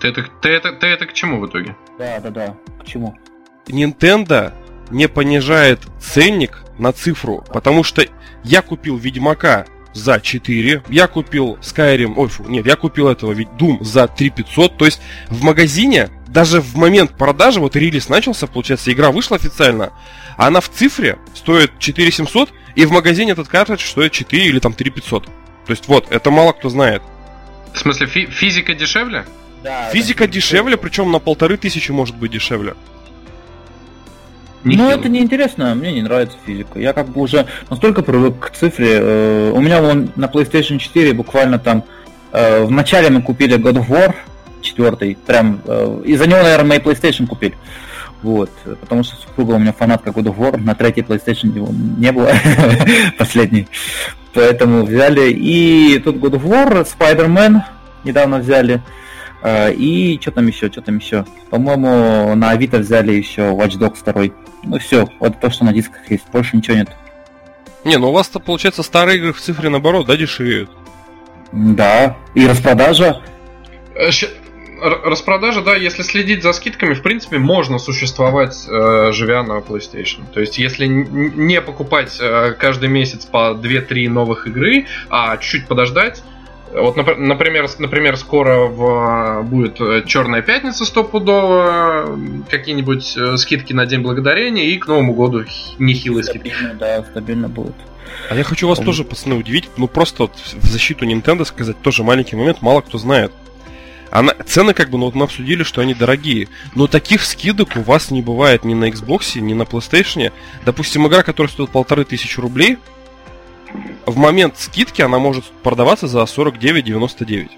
Ты это, ты, это, ты это к чему в итоге?
Да, да, да. Почему?
Nintendo не понижает ценник на цифру, потому что я купил Ведьмака за 4, я купил Skyrim, ой, фу, нет, я купил этого ведь Doom за 3500, то есть в магазине, даже в момент продажи, вот релиз начался, получается, игра вышла официально, а она в цифре стоит 4700, и в магазине этот картридж стоит 4 или там 3500. То есть вот, это мало кто знает.
В смысле, фи- физика дешевле?
Да,
Физика
это-
дешевле, причем на полторы тысячи может быть дешевле.
Ну, это неинтересно, мне не нравится физика. Я как бы уже настолько привык к цифре. э, У меня вон на PlayStation 4 буквально там э, в начале мы купили God of War 4, прям э, из-за него, наверное, мы и PlayStation купили. Вот, потому что супруга у меня фанатка God of War, на третьей PlayStation его не было, последний. Поэтому взяли. И тут God of War, Spider-Man недавно взяли. Э, И что там еще, что там еще? По-моему, на Авито взяли еще Watch Dogs 2. Ну все, вот то, что на дисках есть, больше ничего нет.
Не, ну у вас-то, получается, старые игры в цифре наоборот, да, дешевеют?
Да, и распродажа.
Э, Распродажа, да, если следить за скидками, в принципе, можно существовать, э, живя на PlayStation. То есть, если не покупать э, каждый месяц по 2-3 новых игры, а чуть-чуть подождать, вот, напр- например, например, скоро в, будет э, Черная пятница стопудово, какие-нибудь э, скидки на День Благодарения и к Новому году нехилые скидки.
Стабильно, да, стабильно будет.
А я хочу вас
Ом.
тоже, пацаны, удивить, ну просто вот в защиту Nintendo сказать тоже маленький момент, мало кто знает. Она, цены как бы, ну вот мы обсудили, что они дорогие, но таких скидок у вас не бывает ни на Xbox, ни на PlayStation. Допустим, игра, которая стоит полторы тысячи рублей, в момент скидки она может продаваться за 49,99.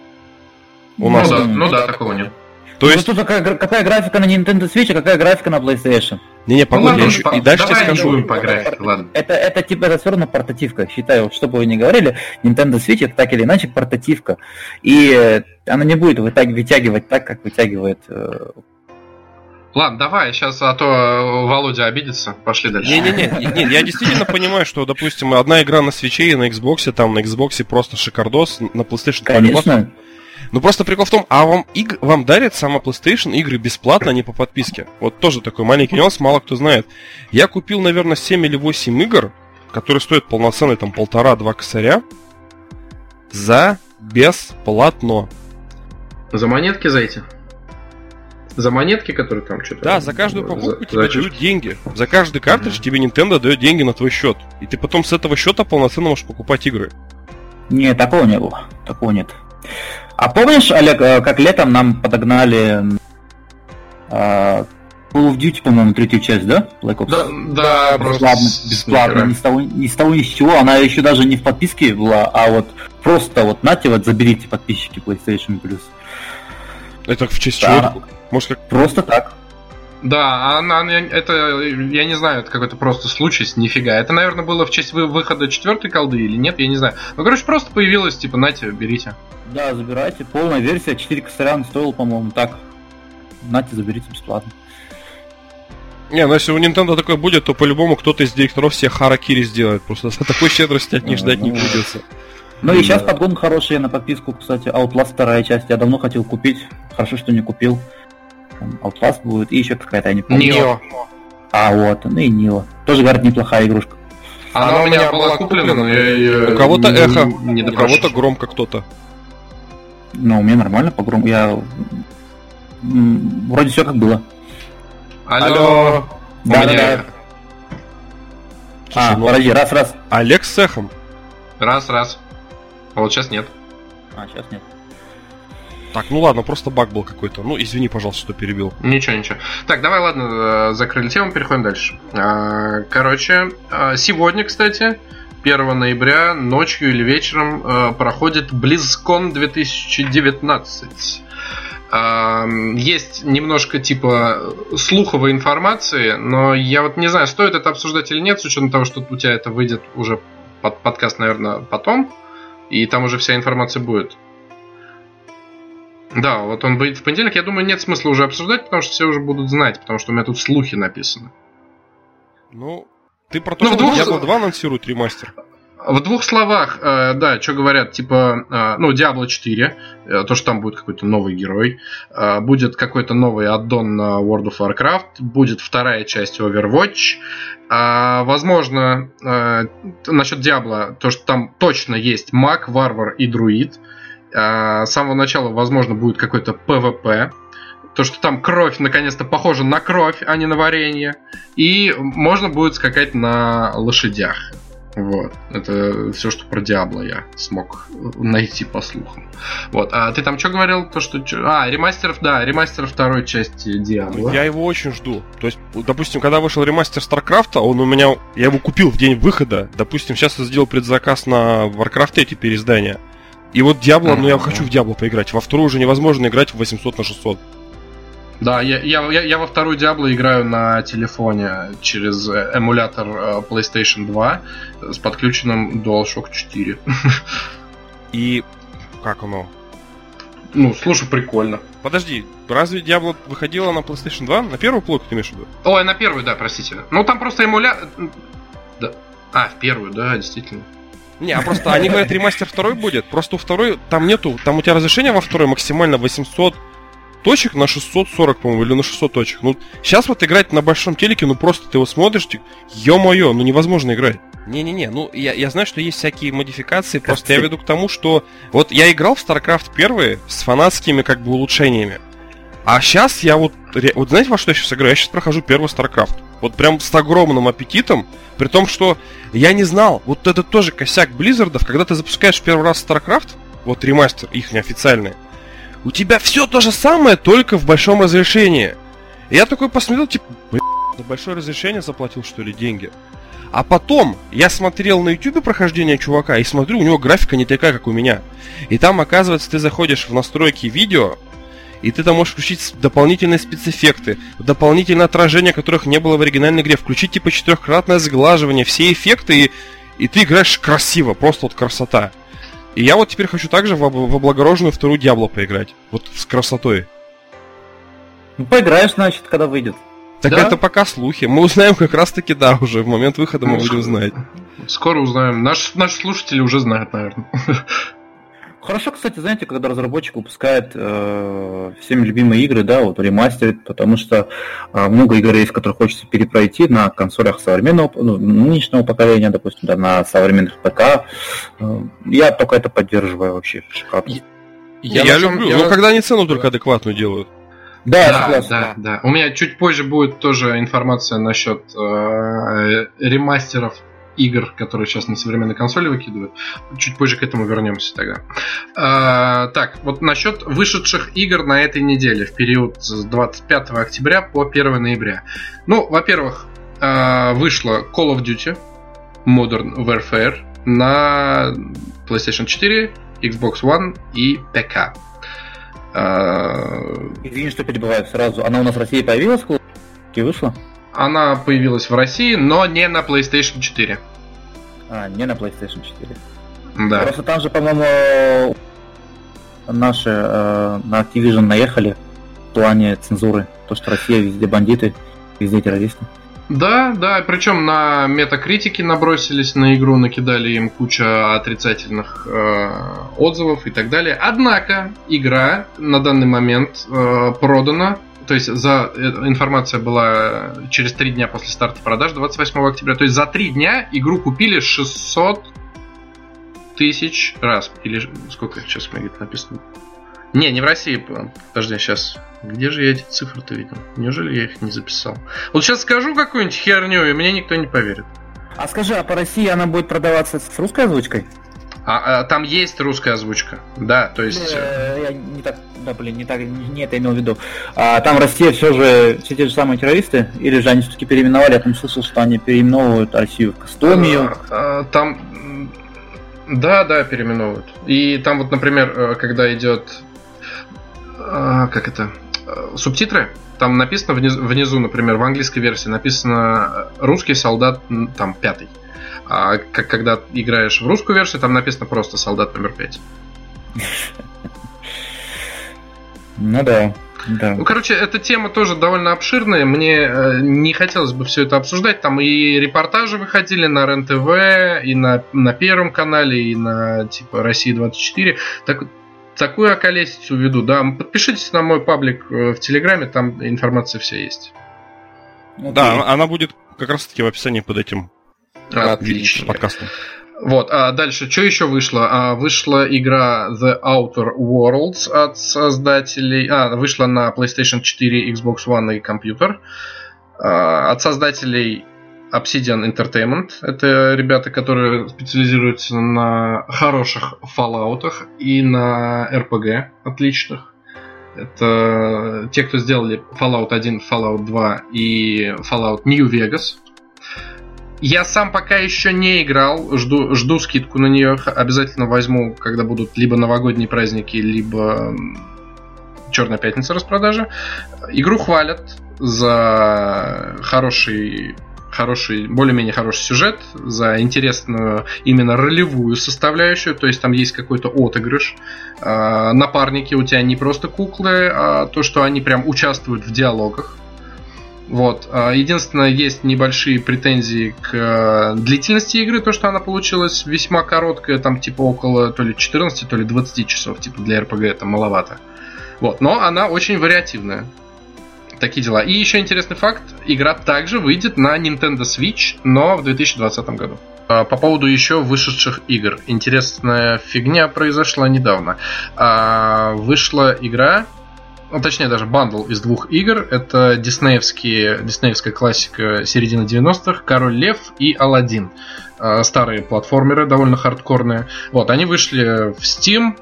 У
Ну
нас.
да, ну да, такого нет.
То
Ну,
есть,
тут какая, какая графика на Nintendo Switch, а какая графика на PlayStation?
не-не,
Ну
погоди,
ладно,
я еще
по-
и дальше тебе
давай не
скажу.
будем по графике, ладно.
Это, это типа, это все равно портативка. Считаю, что бы вы ни говорили, Nintendo Switch это так или иначе портативка. И э, она не будет вытягивать так, как вытягивает э,
Ладно, давай, сейчас, а то э, Володя обидится. Пошли дальше.
Не-не-не, не, я действительно понимаю, что, допустим, одна игра на свече и на Xbox, там на Xbox просто шикардос, на PlayStation 2 классно.
Конечно.
Ну просто прикол в том, а вам иг- вам дарит сама PlayStation игры бесплатно, а не по подписке. Вот тоже такой маленький нюанс, мало кто знает. Я купил, наверное, 7 или 8 игр, которые стоят полноценные там полтора-два косаря, за бесплатно.
За монетки за эти? За монетки, которые там что-то...
Да, за каждую покупку
за-
тебе
зачем?
дают деньги. За каждый картридж тебе Nintendo дает деньги на твой счет. И ты потом с этого счета полноценно можешь покупать игры.
Не, такого не было. Такого нет. А помнишь, Олег, э, как летом нам подогнали а, Call of Duty, по-моему, третью часть, да? Black Ops.
Да, да, просто
бесплатно, бесплатно, ни с, того, ни с того ни с чего. Она еще даже не в подписке была, а вот просто вот нате, вот заберите подписчики PlayStation Plus.
Это в честь
Да.
чего? Может, как
Просто так.
Да, она, она- это, я не знаю, это какой-то просто случай, с нифига. Это, наверное, было в честь вы- выхода четвертой колды или нет, я не знаю. Ну, короче, просто появилось, типа, нате, берите.
Да, забирайте. Полная версия, 4 косаря стоила, по-моему, так. Нате, заберите бесплатно.
Не, ну если у Nintendo такое будет, то по-любому кто-то из директоров себе харакири сделает. Просто за такой щедрости от них ждать не
Ну,
придется.
Ну и сейчас подгон хороший на подписку, кстати, Outlast вторая часть. Я давно хотел купить. Хорошо, что не купил. Там Outlast будет и еще какая-то, я не помню.
Нио.
А вот, ну и Нио. Тоже, говорят, неплохая игрушка.
Она, у меня была куплена, но я ее
У кого-то
не-
эхо,
не
у кого-то громко кто-то.
Но у меня нормально по грому. Я вроде все как было.
Алло. У
Да,
меня
да, да.
Слушай,
А,
ну,
подожди, раз, раз.
Олег с эхом.
Раз, раз. А вот сейчас нет.
А, сейчас нет.
Так, ну ладно, просто баг был какой-то. Ну, извини, пожалуйста, что перебил.
Ничего, ничего. Так, давай, ладно, э, закрыли тему, переходим дальше. А, Короче, а, сегодня, кстати, 1 ноября ночью или вечером э, проходит BlizzCon 2019. А, Есть немножко типа слуховой информации, но я вот не знаю, стоит это обсуждать или нет, с учетом того, что у тебя это выйдет уже под подкаст, наверное, потом, и там уже вся информация будет. Да, вот он будет в понедельник. Я думаю, нет смысла уже обсуждать, потому что все уже будут знать, потому что у меня тут слухи написаны.
Ну, ты про то,
Ну,
что
двух-
Diablo 2 анонсирует ремастер.
В двух словах, э, да, что говорят, типа, э, ну, Diablo 4, э, то, что там будет какой-то новый герой, э, будет какой-то новый аддон на World of Warcraft, будет вторая часть Overwatch, а, возможно, э, насчет Diablo, то, что там точно есть маг, варвар и друид, А, с самого начала, возможно, будет какой-то PvP, то, что там кровь наконец-то похожа на кровь, а не на варенье, и можно будет скакать на лошадях. Вот. Это все, что про Диабло я смог найти по слухам. Вот. А ты там что говорил? То, что... А, ремастеров, да, ремастер второй части Диабло.
Я его очень жду. То есть, допустим, когда вышел ремастер Старкрафта, он у меня... Я его купил в день выхода. Допустим, сейчас я сделал предзаказ на Warcraft эти переиздания. И вот Диабло, ну я хочу в Диабло поиграть. Во вторую уже невозможно играть в 800 на 600.
Да, я, я, я, я во вторую Диабло играю на телефоне через э, эмулятор э, PlayStation 2 с подключенным DualShock 4.
И... Как оно?
Ну, слушай, прикольно.
Подожди, разве Диабло выходила на PlayStation 2? На первую плойку ты имеешь в виду?
Ой, на первую, да, простите. Ну, там просто эмулятор... Да. А, в первую, да, действительно.
Не, а просто они говорят, ремастер второй будет. Просто у второй там нету, там у тебя разрешение во второй максимально 800 точек на 640, по-моему, или на 600 точек. Ну, сейчас вот играть на большом телеке, ну просто ты его смотришь, ты, ё-моё, ну невозможно играть. Не-не-не, ну я, я знаю, что есть всякие модификации, просто я веду к тому, что вот я играл в StarCraft первый с фанатскими как бы улучшениями. А сейчас я вот, вот знаете, во что я сейчас играю? Я сейчас прохожу первый StarCraft. Вот прям с огромным аппетитом, при том, что я не знал, вот это тоже косяк Близзардов, когда ты запускаешь первый раз StarCraft, вот ремастер их неофициальный, у тебя все то же самое, только в большом разрешении. И я такой посмотрел, типа, «Блин, за большое разрешение заплатил, что ли, деньги. А потом я смотрел на YouTube прохождение чувака и смотрю, у него графика не такая, как у меня. И там, оказывается, ты заходишь в настройки видео, и ты там можешь включить дополнительные спецэффекты, дополнительные отражения, которых не было в оригинальной игре, включить типа четырехкратное сглаживание, все эффекты, и, и ты играешь красиво, просто вот красота. И я вот теперь хочу также в, в облагороженную вторую Диабло поиграть. Вот с красотой.
Ну, поиграешь, значит, когда выйдет.
Так
Да?
это пока слухи. Мы узнаем как раз таки, да, уже в момент выхода мы
Ну,
будем знать.
Скоро узнаем. Наш, наши слушатели уже знают, наверное.
Хорошо, кстати, знаете, когда разработчик выпускает э, всеми любимые игры, да, вот ремастерит, потому что э, много игр есть, которые хочется перепройти на консолях современного, ну, нынешнего поколения, допустим, да, на современных ПК. Э, я только это поддерживаю вообще. Шикарно.
Я,
на самом-
люблю.
я
Но
на-
когда они цену только адекватную делают.
Да, я
Да,
согласен.
да, да. У меня чуть позже будет тоже информация насчет э, ремастеров игр, которые сейчас на современной консоли выкидывают. Чуть позже к этому вернемся тогда. А, так, вот насчет вышедших игр на этой неделе в период с 25 октября по 1 ноября. Ну, во-первых, а, вышло Call of Duty Modern Warfare на PlayStation 4, Xbox One и ПК.
А, Извини, что перебываю сразу. Она у нас в России появилась? И вышла?
Она появилась в России, но не на PlayStation 4.
А, не на PlayStation 4.
Да.
Просто там же, по-моему, наши э, на Activision наехали в плане цензуры. То, что Россия везде бандиты, везде террористы.
Да, да, причем на метакритике набросились на игру, накидали им куча отрицательных э, отзывов и так далее. Однако игра на данный момент э, продана то есть за э, информация была через три дня после старта продаж 28 октября. То есть за три дня игру купили 600 тысяч раз. Или сколько сейчас у меня написано? Не, не в России. Подожди, сейчас. Где же я эти цифры-то видел? Неужели я их не записал? Вот сейчас скажу какую-нибудь херню, и мне никто не поверит.
А скажи, а по России она будет продаваться с русской озвучкой?
А, а там есть русская озвучка, да, то есть.
Э, я не так, да, блин, не так, не это имел в виду. А там Россия все же все те же самые террористы, или же они все-таки переименовали? Я там слышал, что они переименовывают Россию в Кастомию.
А, а, там, да, да, переименовывают. И там вот, например, э, когда идет, а, как это, э, субтитры, там написано внизу, внизу, например, в английской версии написано русский солдат там пятый. А как, когда играешь в русскую версию, там написано просто солдат номер 5.
Ну да. Да.
Ну, короче, эта тема тоже довольно обширная. Мне э, не хотелось бы все это обсуждать. Там и репортажи выходили на РЕН-ТВ, и на, на Первом канале, и на типа России 24. Так, такую околесицу веду. Да, подпишитесь на мой паблик э, в Телеграме, там информация вся есть.
Okay. Да, она будет как раз таки в описании под этим
Отлично.
Подкастом.
Вот, а дальше, что еще вышло? А, вышла игра The Outer Worlds от создателей... А, вышла на PlayStation 4, Xbox One и компьютер. А, от создателей Obsidian Entertainment. Это ребята, которые специализируются на хороших Fallout и на RPG отличных. Это те, кто сделали Fallout 1, Fallout 2 и Fallout New Vegas. Я сам пока еще не играл, жду, жду скидку на нее, обязательно возьму, когда будут либо новогодние праздники, либо Черная пятница распродажи. Игру хвалят за хороший хороший, более-менее хороший сюжет, за интересную именно ролевую составляющую, то есть там есть какой-то отыгрыш. Э, напарники у тебя не просто куклы, а то, что они прям участвуют в диалогах. Вот. А, единственное, есть небольшие претензии к э, длительности игры, то, что она получилась весьма короткая, там типа около то ли 14, то ли 20 часов, типа для RPG это маловато. Вот. Но она очень вариативная. Такие дела. И еще интересный факт, игра также выйдет на Nintendo Switch, но в 2020 году. А, по поводу еще вышедших игр. Интересная фигня произошла недавно. А, вышла игра ну, точнее даже бандл из двух игр. Это диснеевские, диснеевская классика середины 90-х, Король Лев и Алладин. А, старые платформеры, довольно хардкорные. Вот, они вышли в Steam,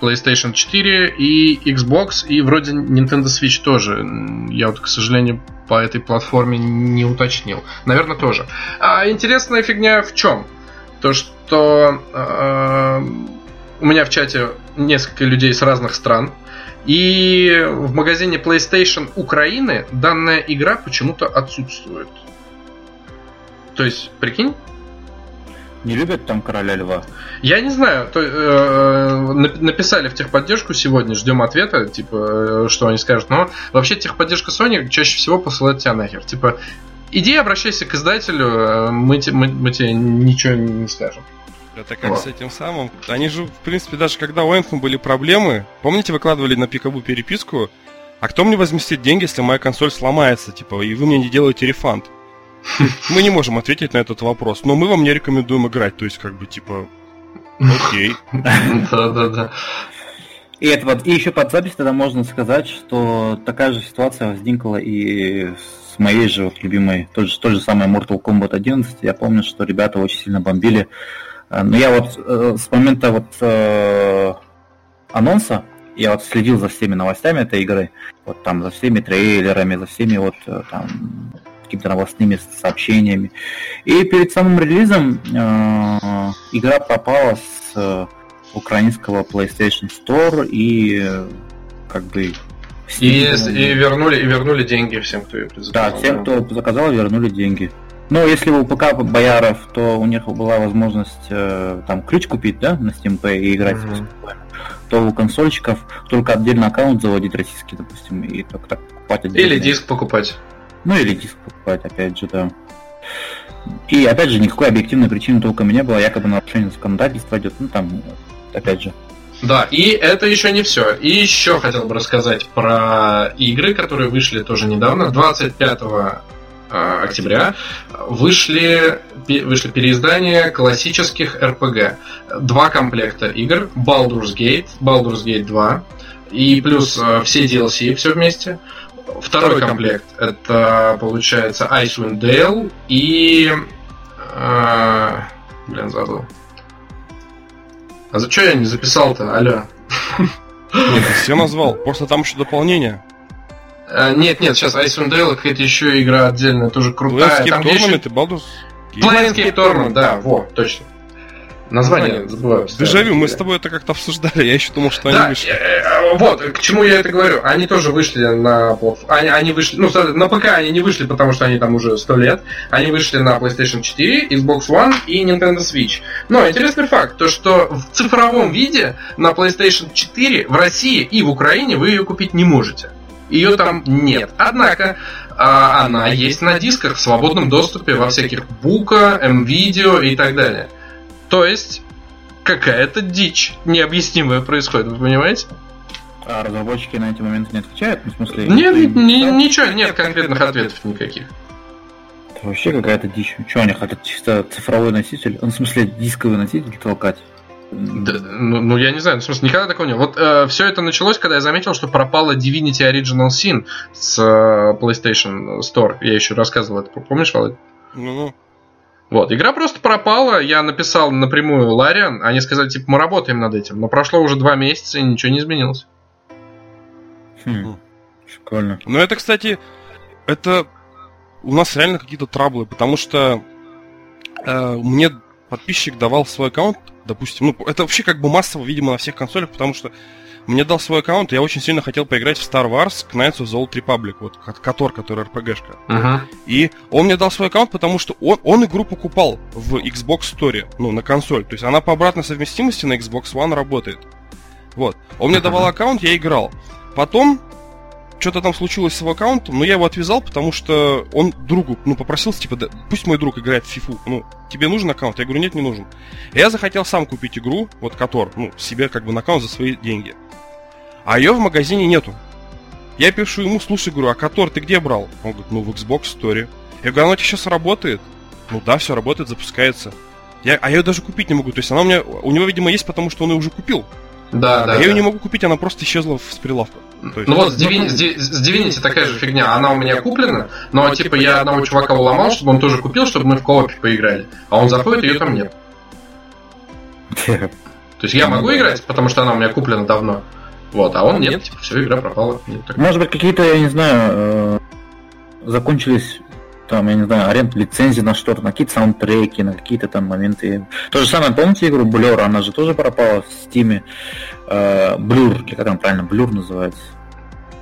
PlayStation 4 и Xbox, и вроде Nintendo Switch тоже. Я вот, к сожалению, по этой платформе не уточнил. Наверное, тоже. А интересная фигня в чем? То, что э, у меня в чате несколько людей с разных стран, и в магазине PlayStation Украины данная игра почему-то отсутствует. То есть, прикинь?
Не любят там короля льва?
Я не знаю. То, э, написали в техподдержку сегодня, ждем ответа, типа, э, что они скажут. Но вообще техподдержка Sony чаще всего посылает тебя нахер. Типа, иди обращайся к издателю, э, мы, мы, мы тебе ничего не скажем.
Это как вот. с этим самым. Они же, в принципе, даже когда у Anthem были проблемы, помните, выкладывали на пикабу переписку, а кто мне возместит деньги, если моя консоль сломается, типа, и вы мне не делаете рефанд? Мы не можем ответить на этот вопрос, но мы вам не рекомендуем играть, то есть, как бы, типа, окей.
Да-да-да.
И, это, и еще под запись тогда можно сказать, что такая же ситуация возникла и с моей же вот любимой, тот же, тот же самый Mortal Kombat 11, я помню, что ребята очень сильно бомбили. Э, но я вот э, с момента вот э, анонса, я вот следил за всеми новостями этой игры, вот там за всеми трейлерами, за всеми вот там какими-то новостными сообщениями. И перед самым релизом э, игра попала с э, украинского PlayStation Store и э, как бы
и, и вернули и вернули деньги всем, кто ее
заказал. Да, всем, кто заказал, вернули деньги. Ну, если у ПК бояров, то у них была возможность э, там ключ купить, да, на Steam Pay и играть mm-hmm. то у консольщиков только отдельно аккаунт заводить российский, допустим, и только так
покупать отдельно. Или диск покупать.
Ну, или диск покупать, опять же, да. И, опять же, никакой объективной причины толком не было, якобы нарушение законодательства идет, ну, там, опять же,
да, и это еще не все. И еще хотел бы рассказать про игры, которые вышли тоже недавно. 25 а, октября вышли, вышли переиздания классических RPG. Два комплекта игр. Baldur's Gate, Baldur's Gate 2 и плюс а, все DLC все вместе. Второй комплект это получается Icewind Dale и... Э, блин, забыл. А за что я не записал-то, алло?
Нет, ты все назвал, просто там еще дополнение.
А, нет, нет, сейчас Icewind Dale какая-то еще игра отдельная, тоже крутая.
Planescape Tournament и Baldur's
Planescape Tournament, да, вот, точно. Название забываю.
Дежавю, мы с тобой это как-то обсуждали, я еще думал, что
они да, вышли. Э, э, вот, к чему я это говорю. Они тоже вышли на они, они вышли, ну, на ПК они не вышли, потому что они там уже сто лет. Они вышли на PlayStation 4, Xbox One и Nintendo Switch. Но интересный факт, то что в цифровом виде на PlayStation 4 в России и в Украине вы ее купить не можете. Ее там нет. Однако а, она есть на дисках в свободном доступе во всяких Бука, М-видео и так далее. То есть, какая-то дичь необъяснимая происходит, вы понимаете?
А разработчики на эти моменты не отвечают? Ну, в смысле,
нет, ни, ничего, нет конкретных ответов никаких.
Это вообще какая-то дичь. Что они хотят? Чисто цифровой носитель? Ну, в смысле, дисковый носитель толкать?
Да, ну, ну, я не знаю, ну, в смысле, никогда такого не было. Вот э, все это началось, когда я заметил, что пропала Divinity Original Sin с э, PlayStation Store. Я еще рассказывал это. Помнишь, Володь? Ну-ну. Вот, игра просто пропала, я написал напрямую Лариан, они сказали, типа, мы работаем над этим, но прошло уже два месяца и ничего не изменилось.
Хм, шикарно. Ну это, кстати, это у нас реально какие-то траблы, потому что э, мне подписчик давал свой аккаунт, допустим, ну это вообще как бы массово, видимо, на всех консолях, потому что мне дал свой аккаунт, и я очень сильно хотел поиграть в Star Wars Knights of the Old Republic, вот Котор, который RPG-шка. Uh-huh. И он мне дал свой аккаунт, потому что он, он игру покупал в Xbox Store, ну, на консоль. То есть она по обратной совместимости на Xbox One работает. Вот. Он мне uh-huh. давал аккаунт, я играл. Потом что-то там случилось с его аккаунтом, но я его отвязал, потому что он другу, ну, попросился, типа, да, пусть мой друг играет в фифу, ну, тебе нужен аккаунт? Я говорю, нет, не нужен. Я захотел сам купить игру, вот, Котор, ну, себе как бы на аккаунт за свои деньги. А ее в магазине нету. Я пишу ему, слушай, говорю, а Котор ты где брал? Он говорит, ну в Xbox Store. Я говорю, она у тебя сейчас работает? Ну да, все работает, запускается. Я, а я ее даже купить не могу. То есть она у меня, у него, видимо, есть, потому что он ее уже купил.
Да, да.
Я
да.
ее не могу купить, она просто исчезла с прилавка.
Есть... Ну вот с Divinity, с Divinity такая же фигня. Она у меня куплена, но типа я одного чувака уломал, чтобы он тоже купил, чтобы мы в коопе поиграли. А он заходит, ее там нет. То есть я могу играть, потому что она у меня куплена давно. Вот, а он нет, типа, все, игра пропала. Нет,
Может быть, какие-то, я не знаю, э, закончились там, я не знаю, аренд лицензии на что-то, на какие-то саундтреки, на какие-то там моменты. То же самое, помните игру Blur, она же тоже пропала в стиме. Э, Blur, или как она правильно, Blur называется.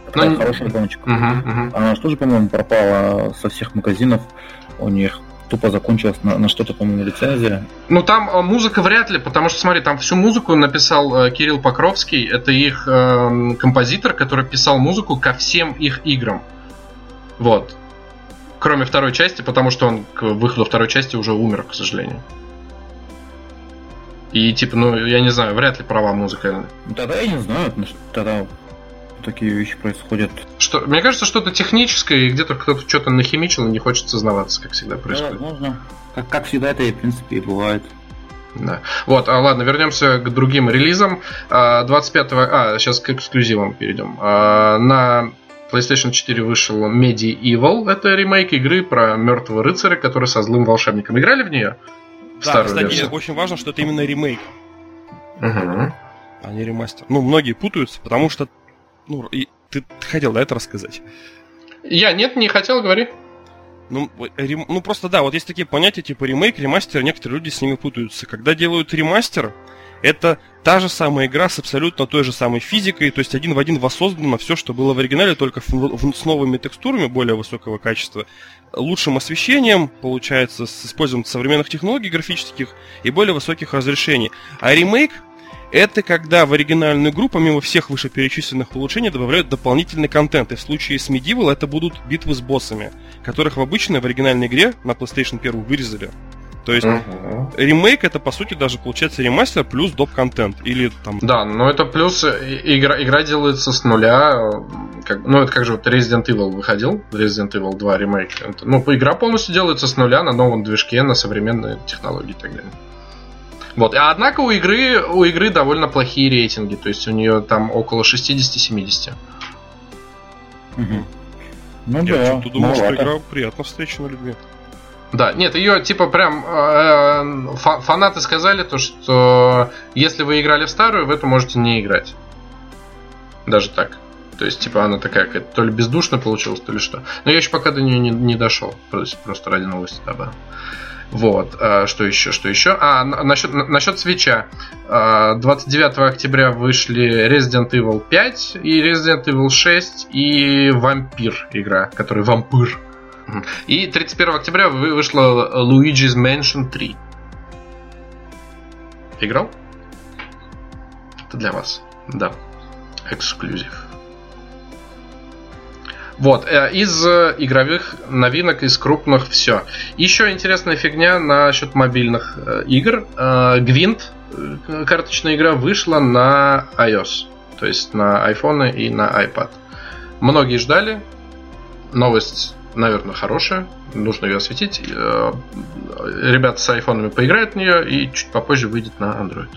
Такая ну, хорошая иконочка. Угу, угу. Она же тоже, по-моему, пропала со всех магазинов. У них тупо закончилась на, на что-то, по-моему, лицензия.
Ну, там э, музыка вряд ли, потому что, смотри, там всю музыку написал э, Кирилл Покровский. Это их э, композитор, который писал музыку ко всем их играм. Вот. Кроме второй части, потому что он к выходу второй части уже умер, к сожалению. И типа, ну, я не знаю, вряд ли права музыка.
Тогда я не знаю, тогда такие вещи происходят.
Что, мне кажется, что-то техническое, и где-то кто-то что-то нахимичил, и не хочет сознаваться, как всегда происходит.
Да, возможно. Как, как всегда это, в принципе, и бывает.
Да. Вот, а, ладно, вернемся к другим релизам. 25 а, а, сейчас к эксклюзивам перейдем. А, на PlayStation 4 вышел Medieval. Это ремейк игры про мертвого рыцаря, который со злым волшебником. Играли в нее?
В да, кстати, версию? очень важно, что это именно ремейк.
Угу.
А не ремастер. Ну, многие путаются, потому что... Ну, и ты хотел, да, это рассказать?
Я нет, не хотел, говори.
Ну, рем... ну, просто да, вот есть такие понятия типа ремейк, ремастер, некоторые люди с ними путаются. Когда делают ремастер, это та же самая игра с абсолютно той же самой физикой, то есть один в один воссоздано все, что было в оригинале, только в, в, с новыми текстурами более высокого качества, лучшим освещением, получается, с использованием современных технологий графических и более высоких разрешений. А ремейк это когда в оригинальную игру, помимо всех вышеперечисленных улучшений, добавляют дополнительный контент. И в случае с Medieval это будут битвы с боссами, которых в обычной, в оригинальной игре на PlayStation 1 вырезали. То есть uh-huh. ремейк это по сути даже получается ремастер плюс доп-контент. Или там.
Да, но это плюс э, игра, игра делается с нуля. Как, ну, это как же вот Resident Evil выходил, Resident Evil 2 ремейк. Это, ну, игра полностью делается с нуля на новом движке, на современной технологии и так далее. Вот. А однако у игры, у игры довольно плохие рейтинги. То есть у нее там около 60-70.
Угу. Ну Я да. думал, что игра приятно встречена людьми.
Да, нет, ее типа прям э, фанаты сказали то, что если вы играли в старую, в эту можете не играть. Даже так. То есть, типа, она такая какая-то то ли бездушно получилась, то ли что. Но я еще пока до нее не, не дошел. Просто, ради новости добавил. Вот, а, что еще, что еще? А, насчет, насчет свеча. 29 октября вышли Resident Evil 5 и Resident Evil 6 и Вампир игра, который Вампир. И 31 октября вышла Luigi's Mansion 3. Играл? Это для вас. Да. Эксклюзив. Вот, э, из э, игровых новинок, из крупных все. Еще интересная фигня насчет мобильных э, игр. Гвинт, карточная игра, вышла на iOS. То есть на iPhone и на iPad. Многие ждали. Новость, наверное, хорошая. Нужно ее осветить. Ребята с айфонами поиграют в нее и чуть попозже выйдет на Android.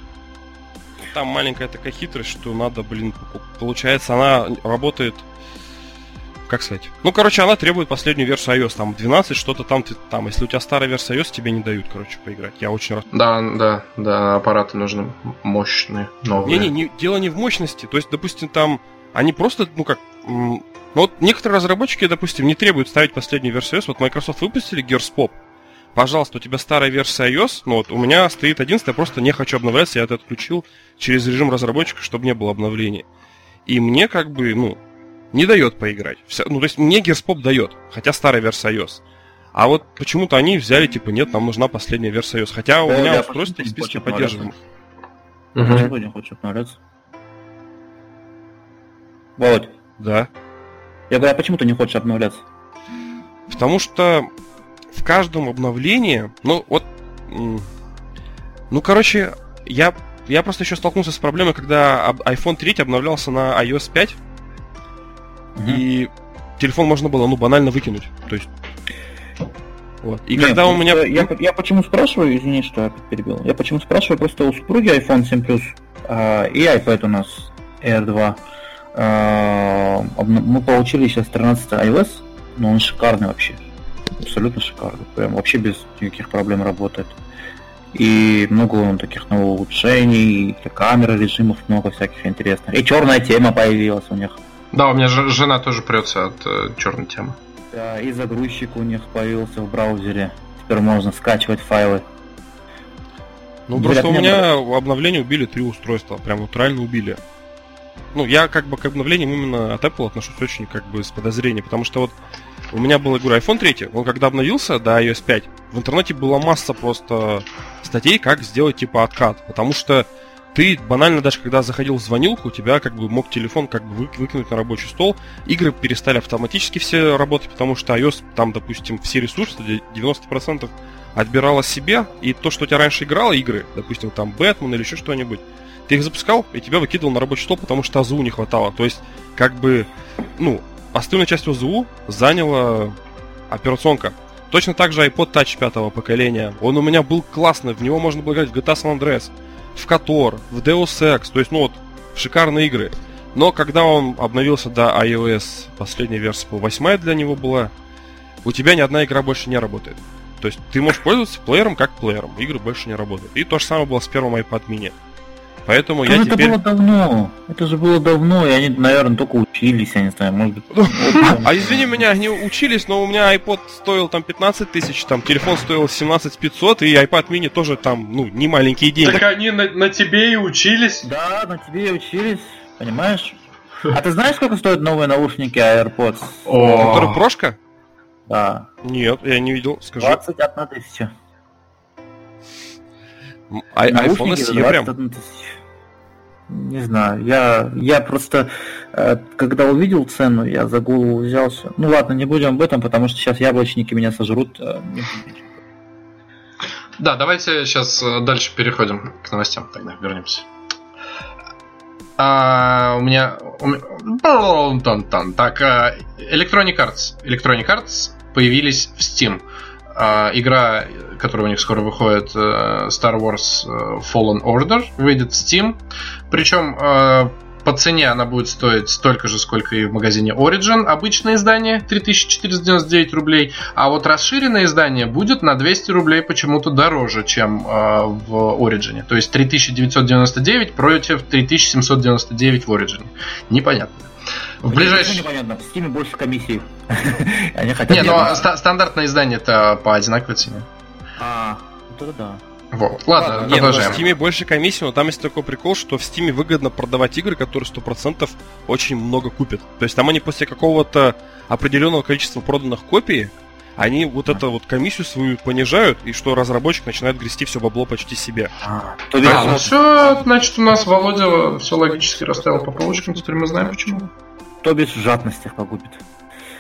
Там маленькая такая хитрость, что надо, блин, получается, она работает как сказать? Ну, короче, она требует последнюю версию iOS, там 12, что-то там, ты, там, если у тебя старая версия iOS, тебе не дают, короче, поиграть. Я очень рад.
Да, да, да, аппараты нужны мощные, новые.
Не-не, не, дело не в мощности, то есть, допустим, там, они просто, ну как, ну вот некоторые разработчики, допустим, не требуют ставить последнюю версию iOS, вот Microsoft выпустили Gears Pop, пожалуйста, у тебя старая версия iOS, ну вот у меня стоит 11, я просто не хочу обновляться, я это отключил через режим разработчика, чтобы не было обновлений. И мне как бы, ну, не дает поиграть. Вся, ну, то есть мне Gears Pop дает, хотя старая версия iOS. А вот почему-то они взяли, типа, нет, нам нужна последняя версия iOS. Хотя у меня устройство в списке поддерживаем.
Почему не хочешь обновляться? Володь.
Да.
Я говорю, а почему ты не хочешь обновляться?
Потому что в каждом обновлении, ну вот, ну короче, я, я просто еще столкнулся с проблемой, когда iPhone 3 обновлялся на iOS 5, угу. и телефон можно было, ну, банально выкинуть. То есть. Вот. И Нет, когда у меня.
Я, я почему спрашиваю, извини, что я перебил. Я почему спрашиваю, просто у супруги iPhone 7 Plus э, и iPad у нас Air 2. Э, мы получили сейчас 13 iOS, но он шикарный вообще. Абсолютно шикарный. Прям вообще без никаких проблем работает. И много он таких новых улучшений, и камеры режимов много всяких интересных. И черная тема появилась у них.
Да, у меня жена тоже прется от э, черной темы.
Да, и загрузчик у них появился в браузере. Теперь можно скачивать файлы.
Ну, Говорят, просто у меня было... обновление убили три устройства. Прям вот реально убили. Ну, я как бы к обновлениям именно от Apple отношусь очень как бы с подозрением, потому что вот у меня был, я говорю, iPhone 3, он когда обновился до iOS 5, в интернете была масса просто статей, как сделать типа откат, потому что ты банально даже когда заходил в звонилку, у тебя как бы мог телефон как бы выкинуть на рабочий стол. Игры перестали автоматически все работать, потому что iOS там, допустим, все ресурсы, 90% отбирала себе, и то, что у тебя раньше играло игры, допустим, там Бэтмен или еще что-нибудь, ты их запускал, и тебя выкидывал на рабочий стол, потому что АЗУ не хватало. То есть, как бы, ну, остальную часть АЗУ заняла операционка. Точно так же iPod Touch пятого поколения. Он у меня был классный, в него можно было играть в GTA San Andreas в Котор, в Deus Ex, то есть, ну вот, шикарные игры. Но когда он обновился до iOS, последняя версия, по 8 для него была, у тебя ни одна игра больше не работает. То есть ты можешь пользоваться плеером как плеером, игры больше не работают. И то же самое было с первым iPad mini. Поэтому
Ну,
я
это
теперь...
было давно. Это же было давно, и они, наверное, только учились, я не знаю, может быть.
А извини меня, они учились, но у меня iPod стоил там 15 тысяч, там телефон стоил 17 500, и iPad mini тоже там, ну, не маленькие деньги.
Так они на, на тебе и учились.
Да, на тебе и учились, понимаешь? А ты знаешь, сколько стоят новые наушники AirPods?
Который прошка?
Да,
Нет, я не видел, скажи.
21 тысяча.
М, ай- iPhone
Наушники за
SE прям.
21 тысяча. Не знаю, я, я просто, э, когда увидел цену, я за голову взялся. Ну ладно, не будем об этом, потому что сейчас яблочники меня сожрут. э.
Да, давайте сейчас э, дальше переходим к новостям, тогда вернемся. А, у меня... у меня- Тан-тан. Так, а, Electronic Arts. Electronic Arts появились в Steam. А, игра, которая у них скоро выходит, э, Star Wars э, Fallen Order, выйдет в Steam. Причем э, по цене она будет стоить столько же, сколько и в магазине Origin. Обычное издание 3499 рублей. А вот расширенное издание будет на 200 рублей почему-то дороже, чем э, в Origin. То есть 3999 против 3799 в Origin. Непонятно. В ближайшее...
Непонятно, в Steam больше комиссий. Они хотят...
Не, ну а ста- стандартное издание это по одинаковой цене.
А, это да.
Вот. Ладно,
Не, ну, в
продолжаем.
Steam больше комиссии, но там есть такой прикол, что в Steam выгодно продавать игры, которые 100% очень много купят. То есть там они после какого-то определенного количества проданных копий, они вот эту вот комиссию свою понижают, и что разработчик начинает грести все бабло почти себе.
А, то есть,
А, ну все, значит, у нас Володя все логически расставил по полочкам, теперь мы знаем почему.
то без жадности погубит.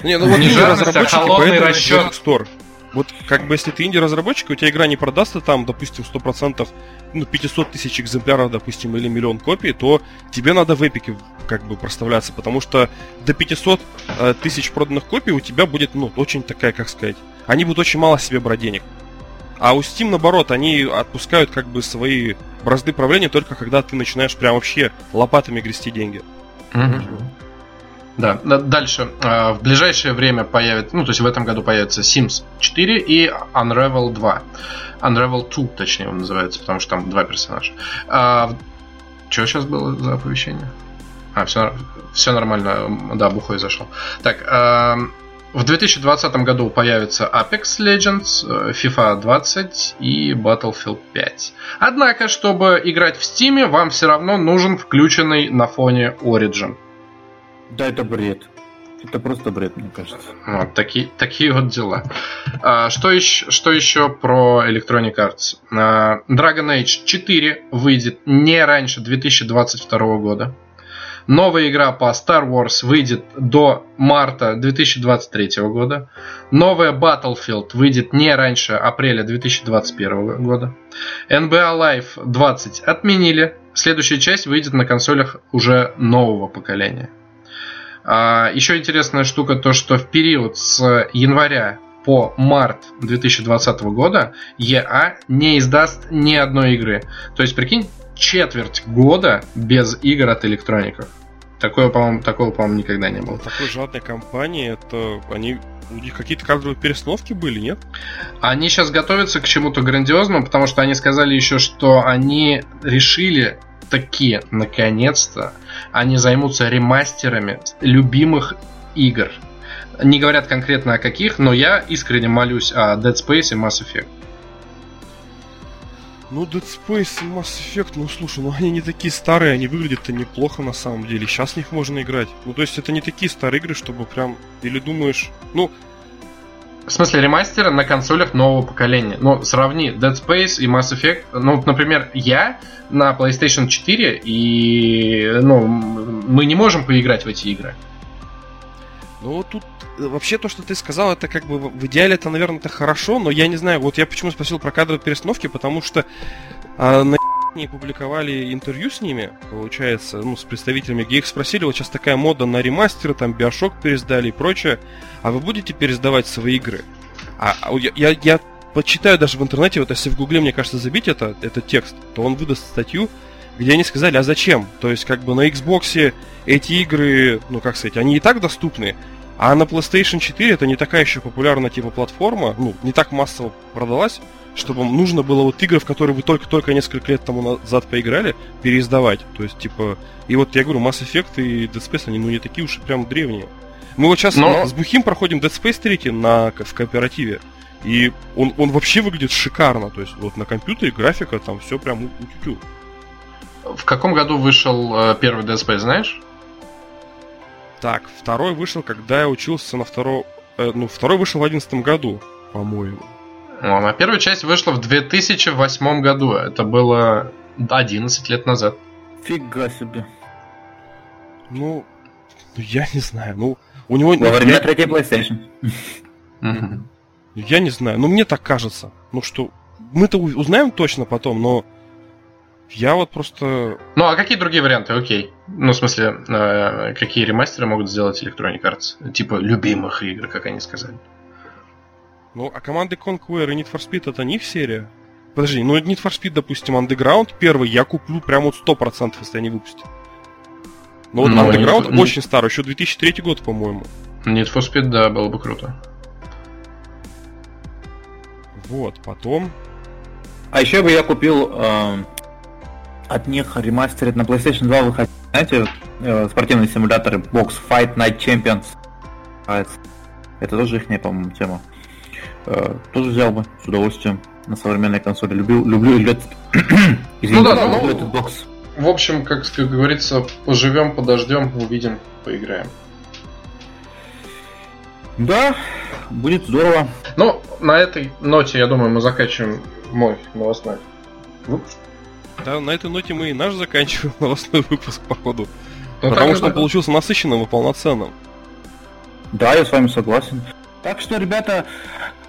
Не, ну вот
Не жадность, а
поэтому
расчет.
Store. Вот как бы если ты инди-разработчик, у тебя игра не продастся там, допустим, 100%, ну, 500 тысяч экземпляров, допустим, или миллион копий, то тебе надо в эпике как бы проставляться, потому что до 500 э, тысяч проданных копий у тебя будет, ну, очень такая, как сказать, они будут очень мало себе брать денег. А у Steam, наоборот, они отпускают как бы свои бразды правления только когда ты начинаешь прям вообще лопатами грести деньги.
Да, да, дальше. А, В ближайшее время появится, ну, то есть в этом году появится Sims 4 и Unravel 2. Unravel 2, точнее, он называется, потому что там два персонажа. что сейчас было за оповещение? А, все, все нормально, да, бухой зашел. Так, а, в 2020 году появится Apex Legends, э, FIFA 20 и Battlefield 5. Однако, чтобы играть в Steam, вам все равно нужен включенный на фоне Origin.
Да, это бред. Это просто бред, мне кажется.
Вот такие, такие вот дела. А, что, еще, что еще про Electronic Arts? А, Dragon Age 4 выйдет не раньше 2022 года. Новая игра по Star Wars выйдет до марта 2023 года. Новая Battlefield выйдет не раньше апреля 2021 года. NBA Live 20 отменили. Следующая часть выйдет на консолях уже нового поколения. А, еще интересная штука то, что в период с января по март 2020 года EA не издаст ни одной игры. То есть, прикинь, четверть года без игр от электроников. Такое, по-моему, такого, по-моему, никогда не было.
Такой жадной компании, это они у них какие-то кадровые перестановки были, нет?
Они сейчас готовятся к чему-то грандиозному, потому что они сказали еще, что они решили такие, наконец-то, они займутся ремастерами любимых игр. Не говорят конкретно о каких, но я искренне молюсь о Dead Space и Mass Effect.
Ну, Dead Space и Mass Effect, ну слушай, ну они не такие старые, они выглядят-то неплохо на самом деле. Сейчас в них можно играть. Ну, то есть это не такие старые игры, чтобы прям. Или думаешь. Ну,
В смысле, ремастеры на консолях нового поколения. Ну, сравни Dead Space и Mass Effect. Ну, например, я на PlayStation 4, и ну, мы не можем поиграть в эти игры.
ну тут э, вообще то, что ты сказал, это как бы в идеале это, наверное, это хорошо, но я не знаю, вот я почему спросил про кадровые перестановки, потому что а, на не публиковали интервью с ними, получается, ну, с представителями, где их спросили, вот сейчас такая мода на ремастеры, там, Биошок пересдали и прочее, а вы будете пересдавать свои игры? А, а я, я, я почитаю даже в интернете, вот если в гугле, мне кажется, забить это, этот текст, то он выдаст статью, где они сказали, а зачем? То есть, как бы на Xbox эти игры, ну как сказать, они и так доступны, а на PlayStation 4 это не такая еще популярная типа платформа, ну, не так массово продалась, чтобы нужно было вот игры, в которые вы только-только несколько лет тому назад поиграли, переиздавать. То есть, типа, и вот я говорю, Mass Effect и Dead Space, они ну не такие уж и прям древние. Мы вот сейчас
Но-
с Бухим проходим Dead Space 3 на, в кооперативе. И он, он вообще выглядит шикарно. То есть вот на компьютере графика там все прям у- у-тю-тю.
В каком году вышел э, первый Dead Space, знаешь?
Так, второй вышел, когда я учился на втором... э, ну, второй вышел в одиннадцатом году, по-моему.
А первая часть вышла в 2008 году. Это было 11 лет назад.
Фига себе.
Ну, ну, я не знаю. Ну, у него...
Во времена третьей PlayStation.
Я не знаю. Ну, мне так кажется. Ну, что... Мы-то узнаем точно потом, но... Я вот просто...
Ну, а какие другие варианты? Окей. Ну, в смысле, э, какие ремастеры могут сделать Electronic Arts? Типа любимых игр, как они сказали.
Ну, а команды Conquer и Need for Speed это не их серия? Подожди, ну Need for Speed, допустим, Underground первый я куплю прям вот 100%, если они выпустят. Но вот
Ну,
Underground
не-
очень старый, еще 2003 год, по-моему.
Need for Speed, да, было бы круто.
Вот, потом...
А еще бы я купил э, от них ремастерит на PlayStation 2 выходит, знаете, э, спортивные симуляторы Box Fight Night Champions. Это тоже их, по-моему, тема. Э, тоже взял бы с удовольствием на современной консоли. Люблю, люблю играть. Извините,
Ну да, ну-
люблю этот бокс.
В общем, как, как говорится, поживем, подождем, увидим, поиграем.
Да, будет здорово.
Ну, на этой ноте, я думаю, мы заканчиваем мой новостной выпуск.
Да, на этой ноте мы и наш заканчиваем новостной выпуск, походу.
Ну,
Потому что он
да.
получился насыщенным и полноценным.
Да, я с вами согласен. Так что, ребята,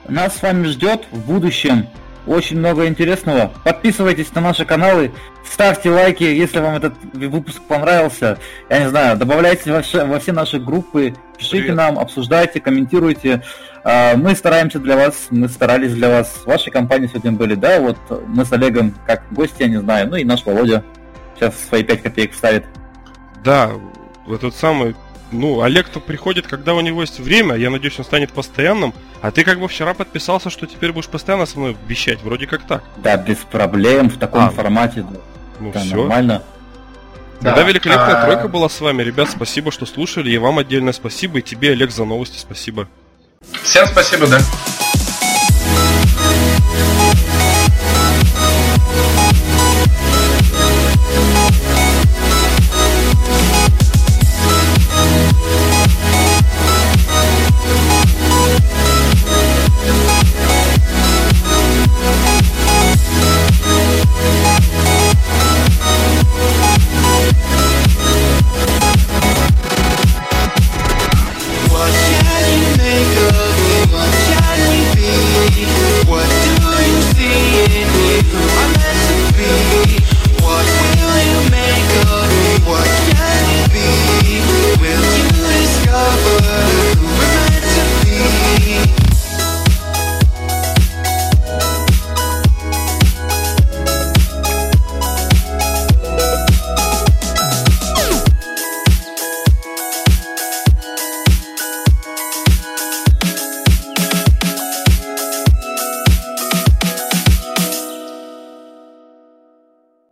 нас с вами ждет в будущем очень много интересного. Подписывайтесь на наши каналы, ставьте лайки, если вам этот выпуск понравился. Я не знаю, добавляйте во все, во все наши группы, пишите
Привет.
нам, обсуждайте, комментируйте. А, Мы стараемся для вас, мы старались для вас. В вашей компании сегодня были, да, вот мы с Олегом как гости, я не знаю, ну и наш Володя сейчас свои 5 копеек вставит.
Да, вот тот самый... Ну, Олег-то приходит, когда у него есть время, я надеюсь, он станет постоянным. А ты как бы вчера подписался, что теперь будешь постоянно со мной вещать, вроде как так.
Да, без проблем, в таком
А,
формате, да,
Ну
да,
все.
нормально.
Тогда
Да.
великолепная
А,
тройка была с вами. Ребят, спасибо, что слушали. И вам отдельное спасибо. И тебе, Олег, за новости спасибо.
Всем спасибо, да.